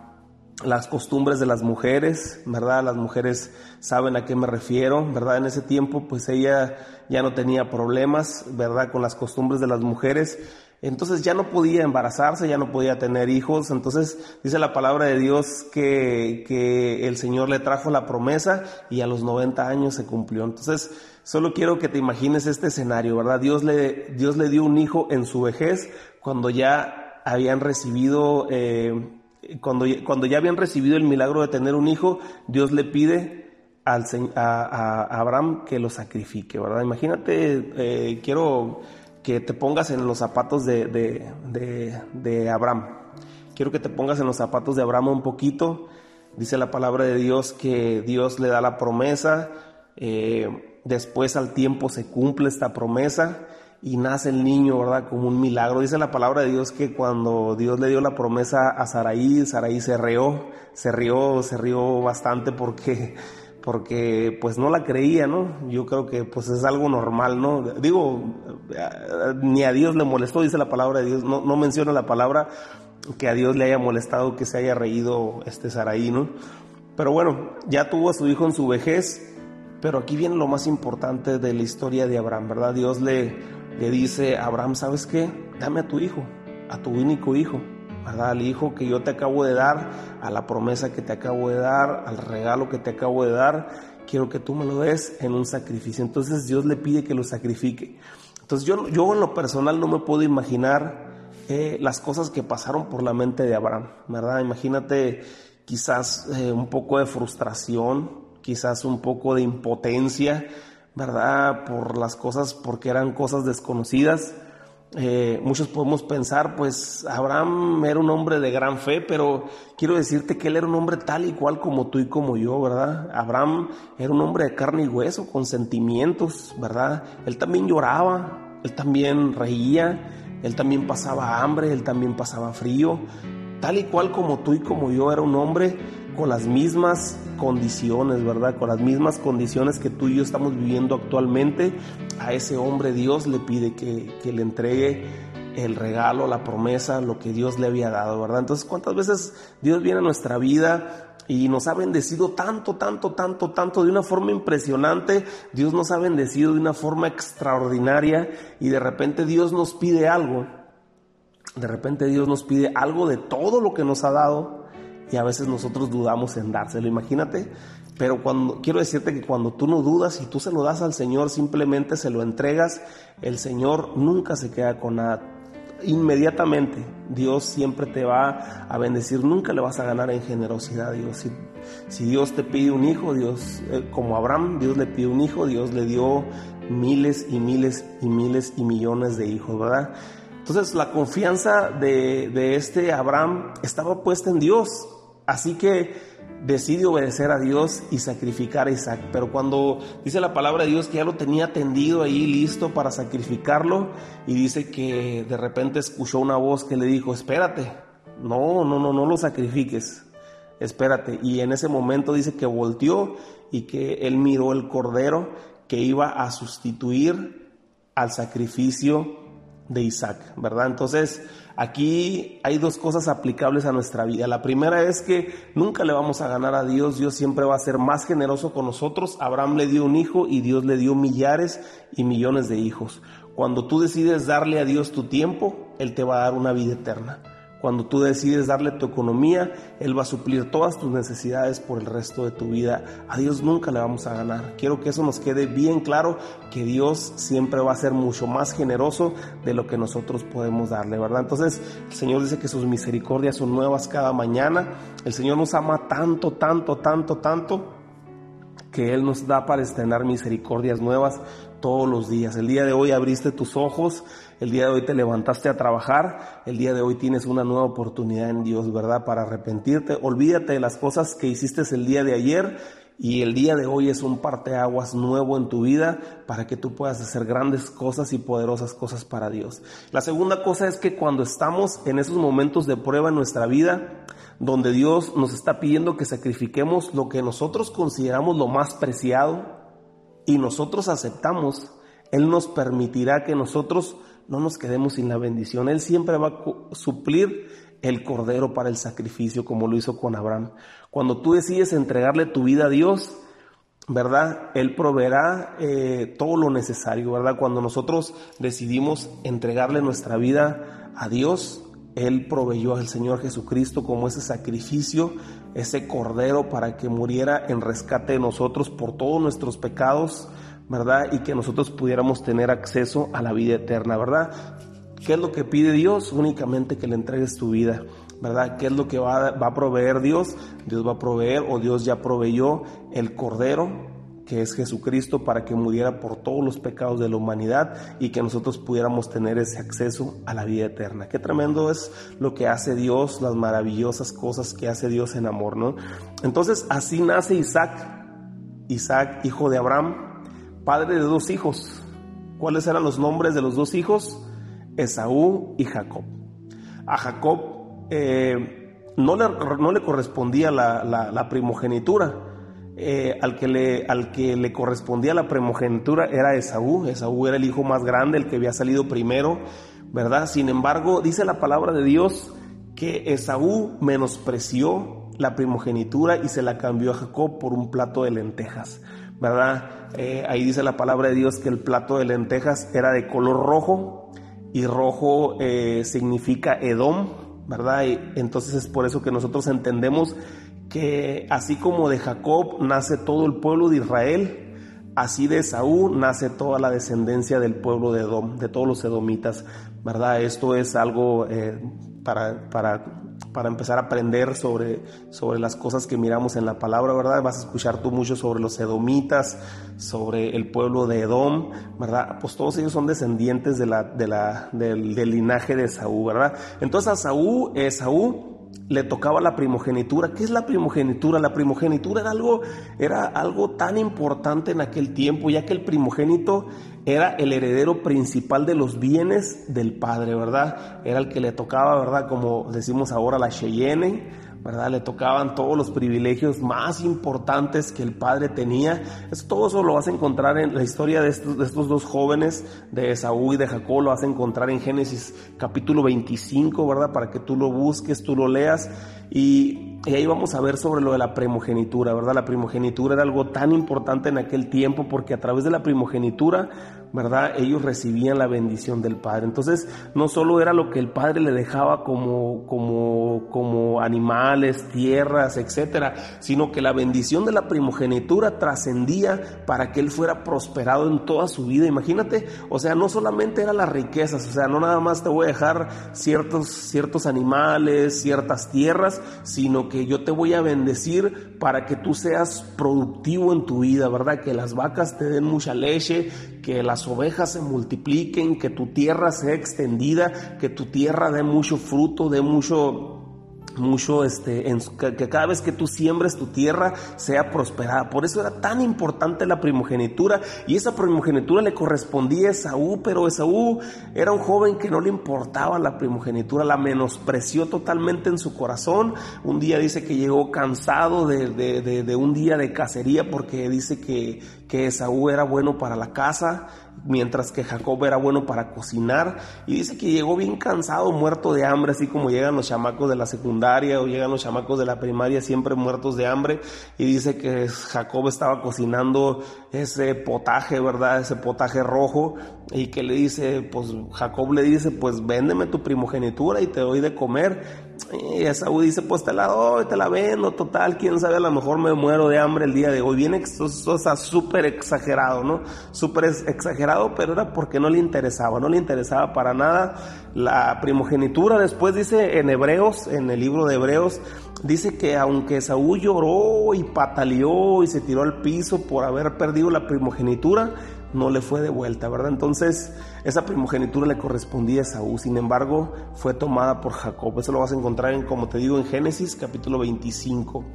las costumbres de las mujeres, ¿verdad? Las mujeres saben a qué me refiero, ¿verdad? En ese tiempo, pues ella ya no tenía problemas, ¿verdad? Con las costumbres de las mujeres. Entonces ya no podía embarazarse, ya no podía tener hijos. Entonces dice la palabra de Dios que, que el Señor le trajo la promesa y a los 90 años se cumplió. Entonces solo quiero que te imagines este escenario, ¿verdad? Dios le, Dios le dio un hijo en su vejez cuando ya habían recibido... Eh, cuando, cuando ya habían recibido el milagro de tener un hijo, Dios le pide al, a, Abraham que lo sacrifique, ¿verdad? Imagínate, eh, quiero que te pongas en los zapatos de, de, Abraham. Quiero que te pongas en los zapatos de Abraham un poquito. Dice la palabra de Dios que Dios le da la promesa, eh, después al tiempo se cumple esta promesa y nace el niño, ¿verdad? Como un milagro. Dice la palabra de Dios que cuando Dios le dio la promesa a Saraí, Saraí se rió, se rió, se rió bastante porque, porque pues no la creía, ¿no? Yo creo que pues es algo normal, ¿no? Digo, ni a Dios le molestó, dice la palabra de Dios, no, no menciona la palabra que a Dios le haya molestado que se haya reído este Saraí, ¿no? Pero bueno, ya tuvo a su hijo en su vejez, pero aquí viene lo más importante de la historia de Abraham, ¿verdad? Dios le, le dice Abraham, ¿sabes qué? Dame a tu hijo, a tu único hijo, ¿verdad? Al hijo que yo te acabo de dar, a la promesa que te acabo de dar, al regalo que te acabo de dar, quiero que tú me lo des en un sacrificio. Entonces Dios le pide que lo sacrifique. Entonces yo, yo en lo personal no me puedo imaginar eh, las cosas que pasaron por la mente de Abraham, ¿verdad? Imagínate quizás eh, un poco de frustración, quizás un poco de impotencia, ¿verdad? Por las cosas, porque eran cosas desconocidas. Eh, muchos podemos pensar, pues Abraham era un hombre de gran fe, pero quiero decirte que él era un hombre tal y cual como tú y como yo, ¿verdad? Abraham era un hombre de carne y hueso, con sentimientos, ¿verdad? Él también lloraba, él también reía, él también pasaba hambre, él también pasaba frío, tal y cual como tú y como yo era un hombre con las mismas condiciones, ¿verdad? Con las mismas condiciones que tú y yo estamos viviendo actualmente, a ese hombre Dios le pide que, que le entregue el regalo, la promesa, lo que Dios le había dado, ¿verdad? Entonces, ¿cuántas veces Dios viene a nuestra vida y nos ha bendecido tanto, tanto, tanto, tanto, de una forma impresionante? Dios nos ha bendecido de una forma extraordinaria y de repente Dios nos pide algo. De repente Dios nos pide algo de todo lo que nos ha dado y a veces nosotros dudamos en dárselo, imagínate. Pero cuando quiero decirte que cuando tú no dudas y tú se lo das al Señor, simplemente se lo entregas, el Señor nunca se queda con nada. Inmediatamente Dios siempre te va a bendecir, nunca le vas a ganar en generosidad a Dios. Si, Dios te pide un hijo, Dios, eh, como Abraham, Dios le pide un hijo, Dios le dio miles y miles y miles y millones de hijos, ¿verdad? Entonces la confianza de, de este Abraham estaba puesta en Dios. Así que decide obedecer a Dios y sacrificar a Isaac. Pero cuando dice la palabra de Dios que ya lo tenía tendido ahí listo para sacrificarlo y dice que de repente escuchó una voz que le dijo, espérate, no, no, no, no lo sacrifiques, espérate. Y en ese momento dice que volteó y que él miró el cordero que iba a sustituir al sacrificio de Isaac, ¿verdad? Entonces, aquí hay dos cosas aplicables a nuestra vida. La primera es que nunca le vamos a ganar a Dios, Dios siempre va a ser más generoso con nosotros. Abraham le dio un hijo y Dios le dio millares y millones de hijos. Cuando tú decides darle a Dios tu tiempo, Él te va a dar una vida eterna. Cuando tú decides darle tu economía, Él va a suplir todas tus necesidades por el resto de tu vida. A Dios nunca le vamos a ganar. Quiero que eso nos quede bien claro, que Dios siempre va a ser mucho más generoso de lo que nosotros podemos darle, ¿verdad? Entonces, el Señor dice que sus misericordias son nuevas cada mañana. El Señor nos ama tanto, tanto, tanto, tanto que Él nos da para estrenar misericordias nuevas todos los días. El día de hoy abriste tus ojos, el día de hoy te levantaste a trabajar, el día de hoy tienes una nueva oportunidad en Dios, ¿verdad? Para arrepentirte. Olvídate de las cosas que hiciste el día de ayer y el día de hoy es un parteaguas nuevo en tu vida para que tú puedas hacer grandes cosas y poderosas cosas para Dios. La segunda cosa es que cuando estamos en esos momentos de prueba en nuestra vida, donde Dios nos está pidiendo que sacrifiquemos lo que nosotros consideramos lo más preciado y nosotros aceptamos, Él nos permitirá que nosotros no nos quedemos sin la bendición. Él siempre va a suplir el cordero para el sacrificio como lo hizo con Abraham. Cuando tú decides entregarle tu vida a Dios, ¿verdad? Él proveerá eh, todo lo necesario, ¿verdad? Cuando nosotros decidimos entregarle nuestra vida a Dios, él proveyó al Señor Jesucristo como ese sacrificio, ese cordero para que muriera en rescate de nosotros por todos nuestros pecados, ¿verdad? Y que nosotros pudiéramos tener acceso a la vida eterna, ¿verdad? ¿Qué es lo que pide Dios? Únicamente que le entregues tu vida, ¿verdad? ¿Qué es lo que va, va a proveer Dios? Dios va a proveer o Dios ya proveyó el cordero que es Jesucristo, para que muriera por todos los pecados de la humanidad y que nosotros pudiéramos tener ese acceso a la vida eterna. Qué tremendo es lo que hace Dios, las maravillosas cosas que hace Dios en amor, ¿no? Entonces así nace Isaac, Isaac, hijo de Abraham, padre de dos hijos. ¿Cuáles eran los nombres de los dos hijos? Esaú y Jacob. A Jacob eh, no, le, no, le, correspondía la, la, primogenitura, eh, al, que le, al que le correspondía la primogenitura era Esaú. Esaú era el hijo más grande, el que había salido primero, ¿verdad? Sin embargo, dice la palabra de Dios que Esaú menospreció la primogenitura y se la cambió a Jacob por un plato de lentejas, ¿verdad? Eh, ahí dice la palabra de Dios que el plato de lentejas era de color rojo y rojo eh, significa Edom, ¿verdad? Y entonces es por eso que nosotros entendemos que así como de Jacob nace todo el pueblo de Israel, así de Saúl nace toda la descendencia del pueblo de Edom, de todos los edomitas, ¿verdad? Esto es algo eh, para, para, para, empezar a aprender sobre, sobre las cosas que miramos en la palabra, ¿verdad? Vas a escuchar tú mucho sobre los edomitas, sobre el pueblo de Edom, ¿verdad? Pues todos ellos son descendientes de la, de la, del, linaje de Saúl, ¿verdad? Entonces a Saúl, Saúl le tocaba la primogenitura. ¿Qué es la primogenitura? La primogenitura era algo, era algo tan importante en aquel tiempo, ya que el primogénito era el heredero principal de los bienes del padre, ¿verdad? Era el que le tocaba, ¿verdad? Como decimos ahora, la Cheyenne ¿verdad? Le tocaban todos los privilegios más importantes que el padre tenía. todo eso lo vas a encontrar en la historia de estos, de estos dos jóvenes, de Esaú y de Jacob, lo vas a encontrar en Génesis capítulo 25, ¿verdad? Para que tú lo busques, tú lo leas. Y, ahí vamos a ver sobre lo de la primogenitura, ¿verdad? La primogenitura era algo tan importante en aquel tiempo porque a través de la primogenitura ¿verdad? Ellos recibían la bendición del Padre. Entonces, no solo era lo que el Padre le dejaba como, como, como animales, tierras, etcétera, sino que la bendición de la primogenitura trascendía para que él fuera prosperado en toda su vida. Imagínate, o sea, no solamente eran las riquezas, o sea, no nada más te voy a dejar ciertos, ciertos animales, ciertas tierras, sino que yo te voy a bendecir para que tú seas productivo en tu vida, ¿verdad? Que las vacas te den mucha leche, que las ovejas se multipliquen, que tu tierra sea extendida, que tu tierra dé mucho fruto, dé mucho mucho este que, cada vez que tú siembres tu tierra sea prosperada. Por eso era tan importante la primogenitura y esa primogenitura le correspondía a Esaú pero Esaú era un joven que no le importaba la primogenitura la menospreció totalmente en su corazón. Un día dice que llegó cansado de, de un día de cacería porque dice que, que Esaú era bueno para la casa mientras que Jacob era bueno para cocinar. Y dice que llegó bien cansado, muerto de hambre, así como llegan los chamacos de la secundaria o llegan los chamacos de la primaria, siempre muertos de hambre. Y dice que Jacob estaba cocinando ese potaje, ¿verdad? Ese potaje rojo. Y que le dice, pues Jacob le dice, pues véndeme tu primogenitura y te doy de comer. Y Esaú dice, pues te la doy, te la vendo, total, quién sabe, a lo mejor me muero de hambre el día de hoy. Viene, eso está súper exagerado, ¿no? Súper exagerado, pero era porque no le interesaba, no le interesaba para nada la primogenitura. Después dice en Hebreos, en el libro de Hebreos, dice que aunque Esaú lloró y pataleó y se tiró al piso por haber perdido la primogenitura, no le fue de vuelta, ¿verdad? Entonces, esa primogenitura le correspondía a Esaú, sin embargo, fue tomada por Jacob. Eso lo vas a encontrar, en, como te digo, en Génesis capítulo 25.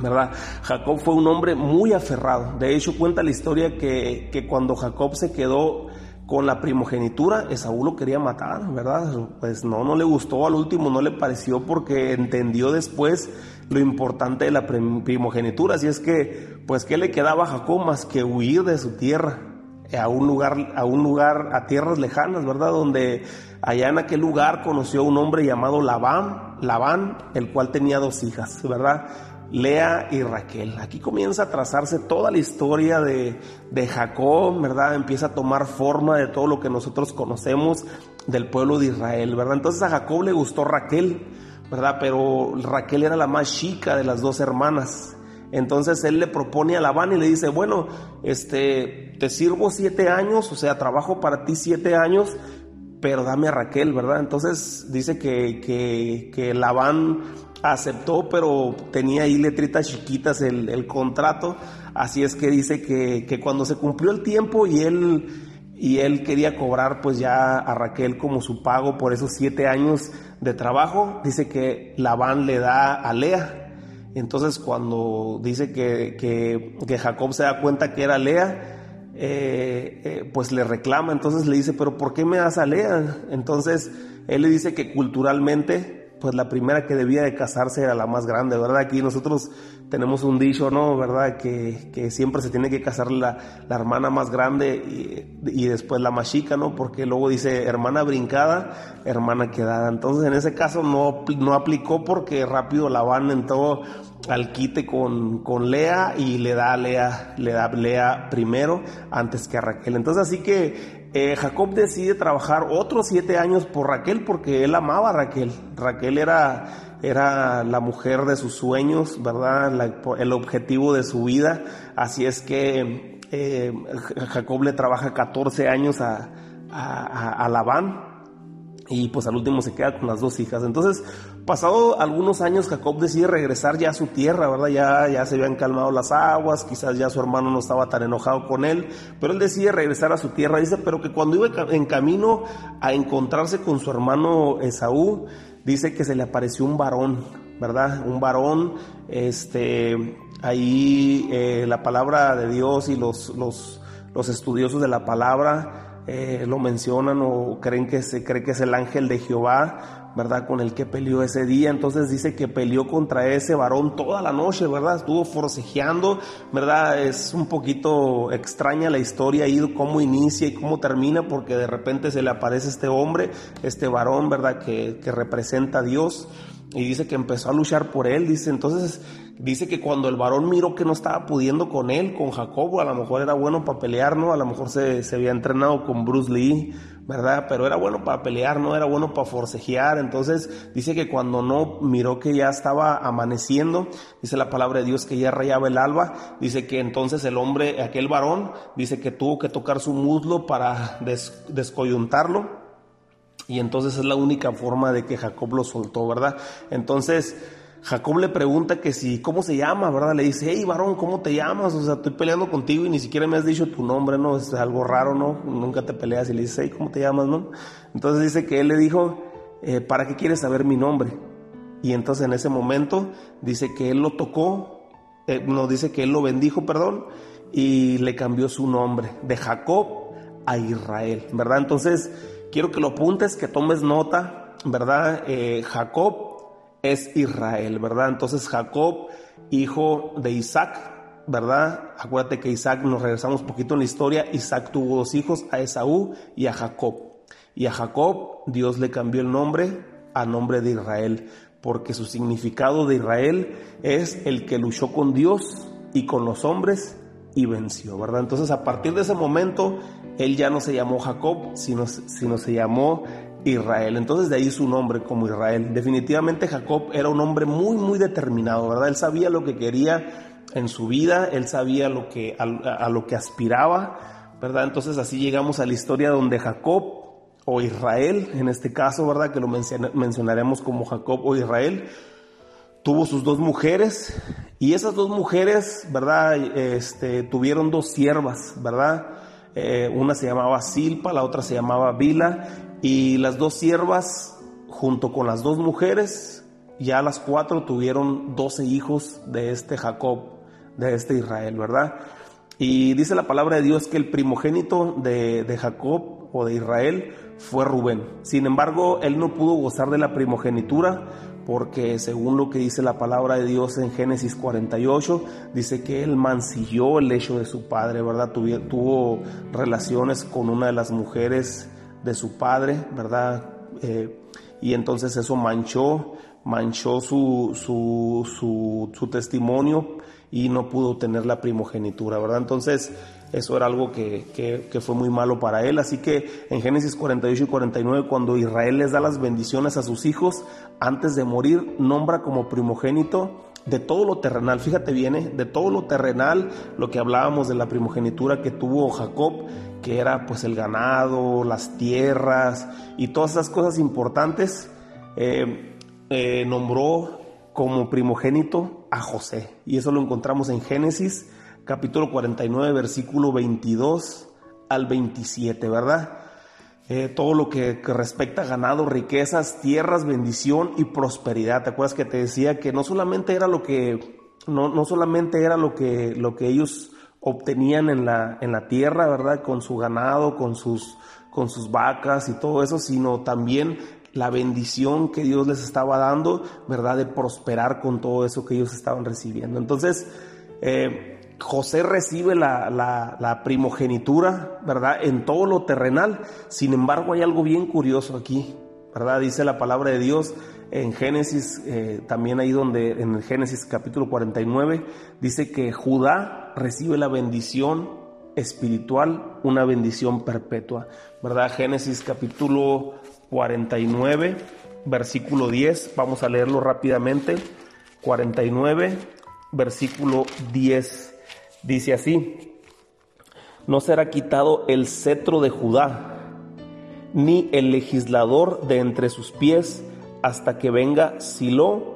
¿verdad? Jacob fue un hombre muy aferrado. De hecho, cuenta la historia que, que, cuando Jacob se quedó con la primogenitura, Esaú lo quería matar, ¿verdad? Pues no, no le gustó, al último no le pareció porque entendió después lo importante de la primogenitura. Así es que, pues, ¿qué le quedaba a Jacob más que huir de su tierra? A un lugar, a un lugar, a tierras lejanas, ¿verdad? Donde allá en aquel lugar conoció a un hombre llamado Labán, Labán, el cual tenía dos hijas, ¿verdad? Lea y Raquel. Aquí comienza a trazarse toda la historia de, de, Jacob, ¿verdad? Empieza a tomar forma de todo lo que nosotros conocemos del pueblo de Israel, ¿verdad? Entonces a Jacob le gustó Raquel, ¿verdad? Pero Raquel era la más chica de las dos hermanas. Entonces él le propone a Labán y le dice, bueno, este, te sirvo siete años, o sea, trabajo para ti siete años, pero dame a Raquel, ¿verdad? Entonces dice que, que, que Labán aceptó, pero tenía ahí letritas chiquitas el, el contrato, así es que dice que, que cuando se cumplió el tiempo y él y él quería cobrar pues ya a Raquel como su pago por esos siete años de trabajo, dice que Labán le da a Lea. Entonces cuando dice que, que, Jacob se da cuenta que era Lea, eh, eh, pues le reclama, entonces le dice, pero ¿por qué me das a Lea? Entonces él le dice que culturalmente pues la primera que debía de casarse era la más grande, ¿verdad? Aquí nosotros tenemos un dicho, ¿no? ¿Verdad? Que, que siempre se tiene que casar la, la hermana más grande y, y, después la más chica, ¿no? Porque luego dice hermana brincada, hermana quedada. Entonces en ese caso no, no aplicó porque rápido la van entró al quite con, con Lea y le da Lea, le da Lea primero antes que a Raquel. Entonces así que eh, Jacob decide trabajar otros siete años por Raquel porque él amaba a Raquel. Raquel era, era la mujer de sus sueños, ¿verdad? el objetivo de su vida. Así es que eh, Jacob le trabaja 14 años a, a, a Labán y pues al último se queda con las dos hijas. Entonces, pasado algunos años, Jacob decide regresar ya a su tierra, ¿verdad? Ya, ya se habían calmado las aguas, quizás ya su hermano no estaba tan enojado con él, pero él decide regresar a su tierra. Dice, pero que cuando iba en camino a encontrarse con su hermano Esaú, dice que se le apareció un varón, ¿verdad? Un varón, este, ahí eh, la palabra de Dios y los, los, los estudiosos de la palabra, eh, lo mencionan o creen que se cree que es el ángel de Jehová, ¿verdad? Con el que peleó ese día. Entonces dice que peleó contra ese varón toda la noche, ¿verdad? Estuvo forcejeando, ¿verdad? Es un poquito extraña la historia y cómo inicia y cómo termina, porque de repente se le aparece este hombre, este varón, ¿verdad? Que, que representa a Dios. y dice que empezó a luchar por él, dice, entonces dice que cuando el varón miró que no estaba pudiendo con él, con Jacobo, a lo mejor era bueno para pelear, ¿no? A lo mejor se, se había entrenado con Bruce Lee, ¿verdad? Pero era bueno para pelear, no era bueno para forcejear. Entonces dice que cuando no miró que ya estaba amaneciendo, dice la palabra de Dios que ya rayaba el alba, dice que entonces el hombre, aquel varón, dice que tuvo que tocar su muslo para descoyuntarlo. Y entonces es la única forma de que Jacob lo soltó, ¿verdad? Entonces, Jacob le pregunta que si, ¿cómo se llama? ¿Verdad? Le dice, hey, varón, ¿cómo te llamas? O sea, estoy peleando contigo y ni siquiera me has dicho tu nombre, ¿no? Es algo raro, ¿no? Nunca te peleas y le dice, hey, ¿cómo te llamas, no? Entonces dice que él le dijo, eh, ¿para qué quieres saber mi nombre? Y entonces en ese momento dice que él lo tocó, eh, no, dice que él lo bendijo, perdón, y le cambió su nombre de Jacob a Israel, ¿verdad? Entonces, quiero que lo apuntes, que tomes nota, ¿verdad? Eh, Jacob es Israel, ¿verdad? Entonces Jacob, hijo de Isaac, ¿verdad? Acuérdate que Isaac, nos regresamos un poquito en la historia, Isaac tuvo dos hijos, a Esaú y a Jacob. Y a Jacob Dios le cambió el nombre a nombre de Israel, porque su significado de Israel es el que luchó con Dios y con los hombres y venció, ¿verdad? Entonces a partir de ese momento, él ya no se llamó Jacob, sino, sino se llamó Israel. Entonces de ahí su nombre como Israel. Definitivamente Jacob era un hombre muy, muy determinado, ¿verdad? Él sabía lo que quería en su vida, él sabía lo que, a, lo que aspiraba, ¿verdad? Entonces así llegamos a la historia donde Jacob o Israel, en este caso, ¿verdad? Que lo mencionaremos como Jacob o Israel, tuvo sus dos mujeres y esas dos mujeres, ¿verdad? Este, tuvieron dos siervas, ¿verdad? Eh, una se llamaba Silpa, la otra se llamaba Bila, y las dos siervas, junto con las dos mujeres, ya las cuatro tuvieron doce hijos de este Jacob, de este Israel, ¿verdad? Y dice la palabra de Dios que el primogénito de, de Jacob o de Israel fue Rubén. Sin embargo, él no pudo gozar de la primogenitura porque según lo que dice la palabra de Dios en Génesis 48, dice que él mancilló el hecho de su padre, ¿verdad? Tuvo, relaciones con una de las mujeres de su padre, ¿verdad? Eh, y entonces eso manchó, manchó su, su, su, testimonio y no pudo tener la primogenitura, ¿verdad? Entonces, eso era algo que, fue muy malo para él. Así que en Génesis 48 y 49, cuando Israel les da las bendiciones a sus hijos, antes de morir, nombra como primogénito de todo lo terrenal. Fíjate bien, ¿eh? de todo lo terrenal, lo que hablábamos de la primogenitura que tuvo Jacob, que era pues el ganado, las tierras y todas esas cosas importantes, eh, eh, nombró como primogénito a José. Y eso lo encontramos en Génesis capítulo 49, versículo 22 al 27, ¿verdad? Eh, todo lo que, respecta a ganado, riquezas, tierras, bendición y prosperidad. ¿Te acuerdas que te decía que no solamente era lo que, no, no solamente era lo que, lo que ellos obtenían en la, en la tierra, ¿verdad? Con su ganado, con sus, con sus vacas y todo eso, sino también la bendición que Dios les estaba dando, ¿verdad? De prosperar con todo eso que ellos estaban recibiendo. Entonces, eh, José recibe la, primogenitura, ¿verdad? En todo lo terrenal. Sin embargo, hay algo bien curioso aquí, ¿verdad? Dice la palabra de Dios en Génesis, eh, también ahí donde, en el Génesis capítulo 49, dice que Judá recibe la bendición espiritual, una bendición perpetua, ¿verdad? Génesis capítulo 49, versículo 10, vamos a leerlo rápidamente. 49, versículo 10. Dice así, no será quitado el cetro de Judá, ni el legislador de entre sus pies, hasta que venga Silo,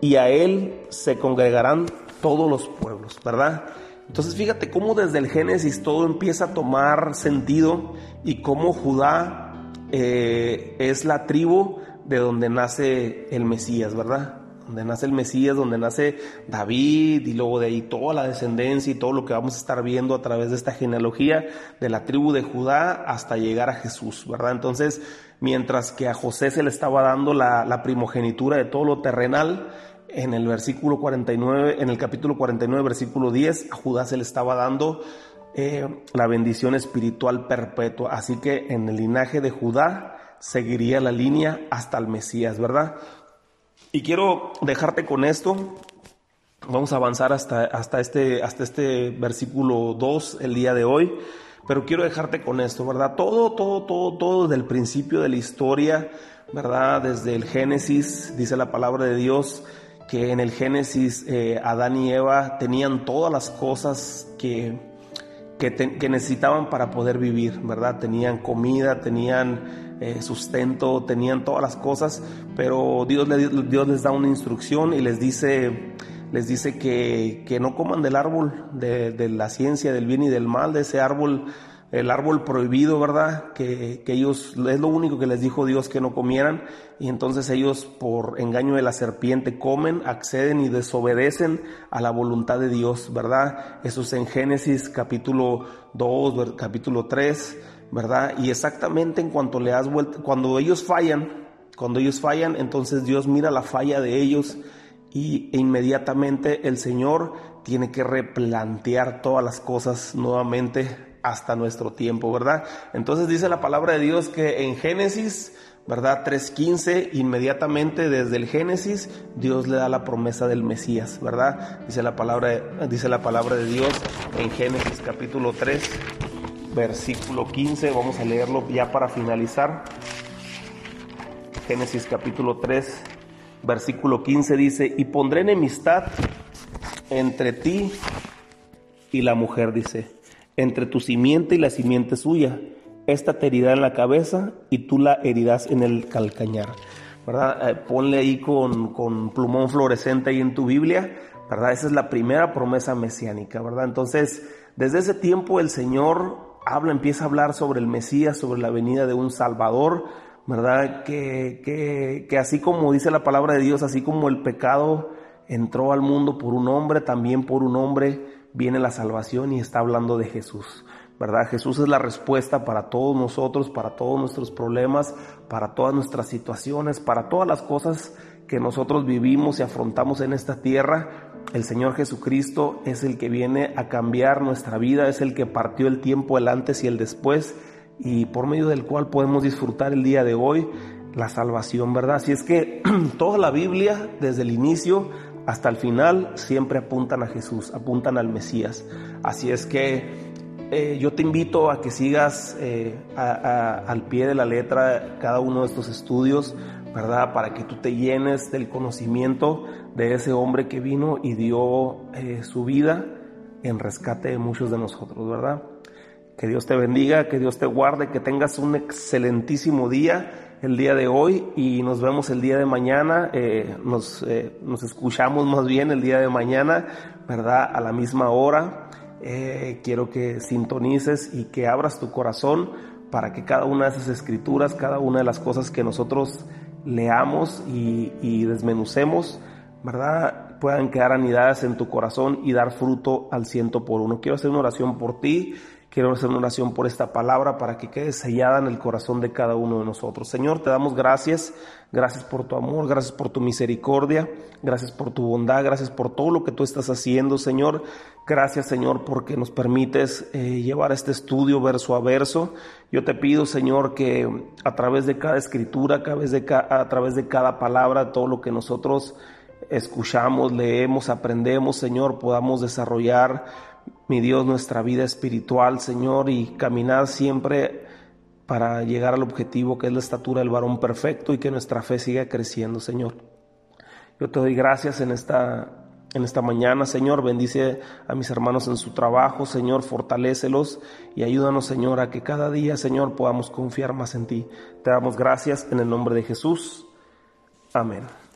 y a él se congregarán todos los pueblos, ¿verdad? Entonces fíjate cómo desde el Génesis todo empieza a tomar sentido y cómo Judá eh, es la tribu de donde nace el Mesías, ¿verdad? donde nace el Mesías, donde nace David y luego de ahí toda la descendencia y todo lo que vamos a estar viendo a través de esta genealogía de la tribu de Judá hasta llegar a Jesús, ¿verdad? Entonces, mientras que a José se le estaba dando la, primogenitura de todo lo terrenal, en el versículo 49, en el capítulo 49, versículo 10, a Judá se le estaba dando eh, la bendición espiritual perpetua. Así que en el linaje de Judá seguiría la línea hasta el Mesías, ¿verdad? Y quiero dejarte con esto. Vamos a avanzar hasta, hasta, este, hasta este versículo 2 el día de hoy. Pero quiero dejarte con esto, ¿verdad? Todo, todo, todo, todo desde el principio de la historia, ¿verdad? Desde el Génesis, dice la palabra de Dios, que en el Génesis eh, Adán y Eva tenían todas las cosas que, que, necesitaban para poder vivir, ¿verdad? Tenían comida, tenían eh, sustento, tenían todas las cosas, pero Dios, Dios les da una instrucción y les dice les dice que, que no coman del árbol de, de, la ciencia del bien y del mal, de ese árbol, el árbol prohibido, ¿verdad? Que, que, ellos, es lo único que les dijo Dios que no comieran, y entonces ellos por engaño de la serpiente comen, acceden y desobedecen a la voluntad de Dios, ¿verdad? Eso es en Génesis capítulo 2, capítulo 3, ¿verdad? Y exactamente en cuanto le has vuelto, cuando ellos fallan, cuando ellos fallan, entonces Dios mira la falla de ellos, y inmediatamente el Señor tiene que replantear todas las cosas nuevamente hasta nuestro tiempo, ¿verdad? Entonces dice la palabra de Dios que en Génesis, ¿verdad? 3.15, inmediatamente desde el Génesis, Dios le da la promesa del Mesías, ¿verdad? Dice la palabra, dice la palabra de Dios en Génesis capítulo 3, versículo 15, vamos a leerlo ya para finalizar. Génesis capítulo 3, versículo 15 dice, y pondré enemistad entre ti y la mujer, dice, entre tu simiente y la simiente suya. Esta te herirá en la cabeza y tú la herirás en el calcañar. ¿Verdad? Eh, ponle ahí con, con plumón fluorescente ahí en tu Biblia, ¿verdad? Esa es la primera promesa mesiánica, ¿verdad? Entonces, desde ese tiempo el Señor habla, empieza a hablar sobre el Mesías, sobre la venida de un Salvador, ¿verdad? Que, que, que, así como dice la palabra de Dios, así como el pecado entró al mundo por un hombre, también por un hombre viene la salvación y está hablando de Jesús. ¿Verdad? Jesús es la respuesta para todos nosotros, para todos nuestros problemas, para todas nuestras situaciones, para todas las cosas que nosotros vivimos y afrontamos en esta tierra. El Señor Jesucristo es el que viene a cambiar nuestra vida, es el que partió el tiempo, el antes y el después, y por medio del cual podemos disfrutar el día de hoy la salvación, ¿verdad? Así es que toda la Biblia, desde el inicio hasta el final, siempre apuntan a Jesús, apuntan al Mesías. Así es que eh, yo te invito a que sigas eh, al pie de la letra cada uno de estos estudios, ¿verdad? Para que tú te llenes del conocimiento de ese hombre que vino y dio eh, su vida en rescate de muchos de nosotros, ¿verdad? Que Dios te bendiga, que Dios te guarde, que tengas un excelentísimo día el día de hoy y nos vemos el día de mañana, eh, nos, eh, nos, escuchamos más bien el día de mañana, ¿verdad? A la misma hora. Eh, quiero que sintonices y que abras tu corazón para que cada una de esas escrituras, cada una de las cosas que nosotros leamos y, y desmenucemos, ¿verdad? Puedan quedar anidadas en tu corazón y dar fruto al ciento por uno. Quiero hacer una oración por ti Quiero hacer una oración por esta palabra para que quede sellada en el corazón de cada uno de nosotros. Señor, te damos gracias. Gracias por tu amor, gracias por tu misericordia, gracias por tu bondad, gracias por todo lo que tú estás haciendo, Señor. Gracias, Señor, porque nos permites eh, llevar este estudio verso a verso. Yo te pido, Señor, que a través de cada escritura, a través de, a través de cada palabra, todo lo que nosotros escuchamos, leemos, aprendemos, Señor, podamos desarrollar mi Dios, nuestra vida espiritual, Señor, y caminar siempre para llegar al objetivo que es la estatura del varón perfecto y que nuestra fe siga creciendo, Señor. Yo te doy gracias en esta, en esta mañana, Señor. Bendice a mis hermanos en su trabajo, Señor. Fortalécelos y ayúdanos, Señor, a que cada día, Señor, podamos confiar más en ti. Te damos gracias en el nombre de Jesús. Amén.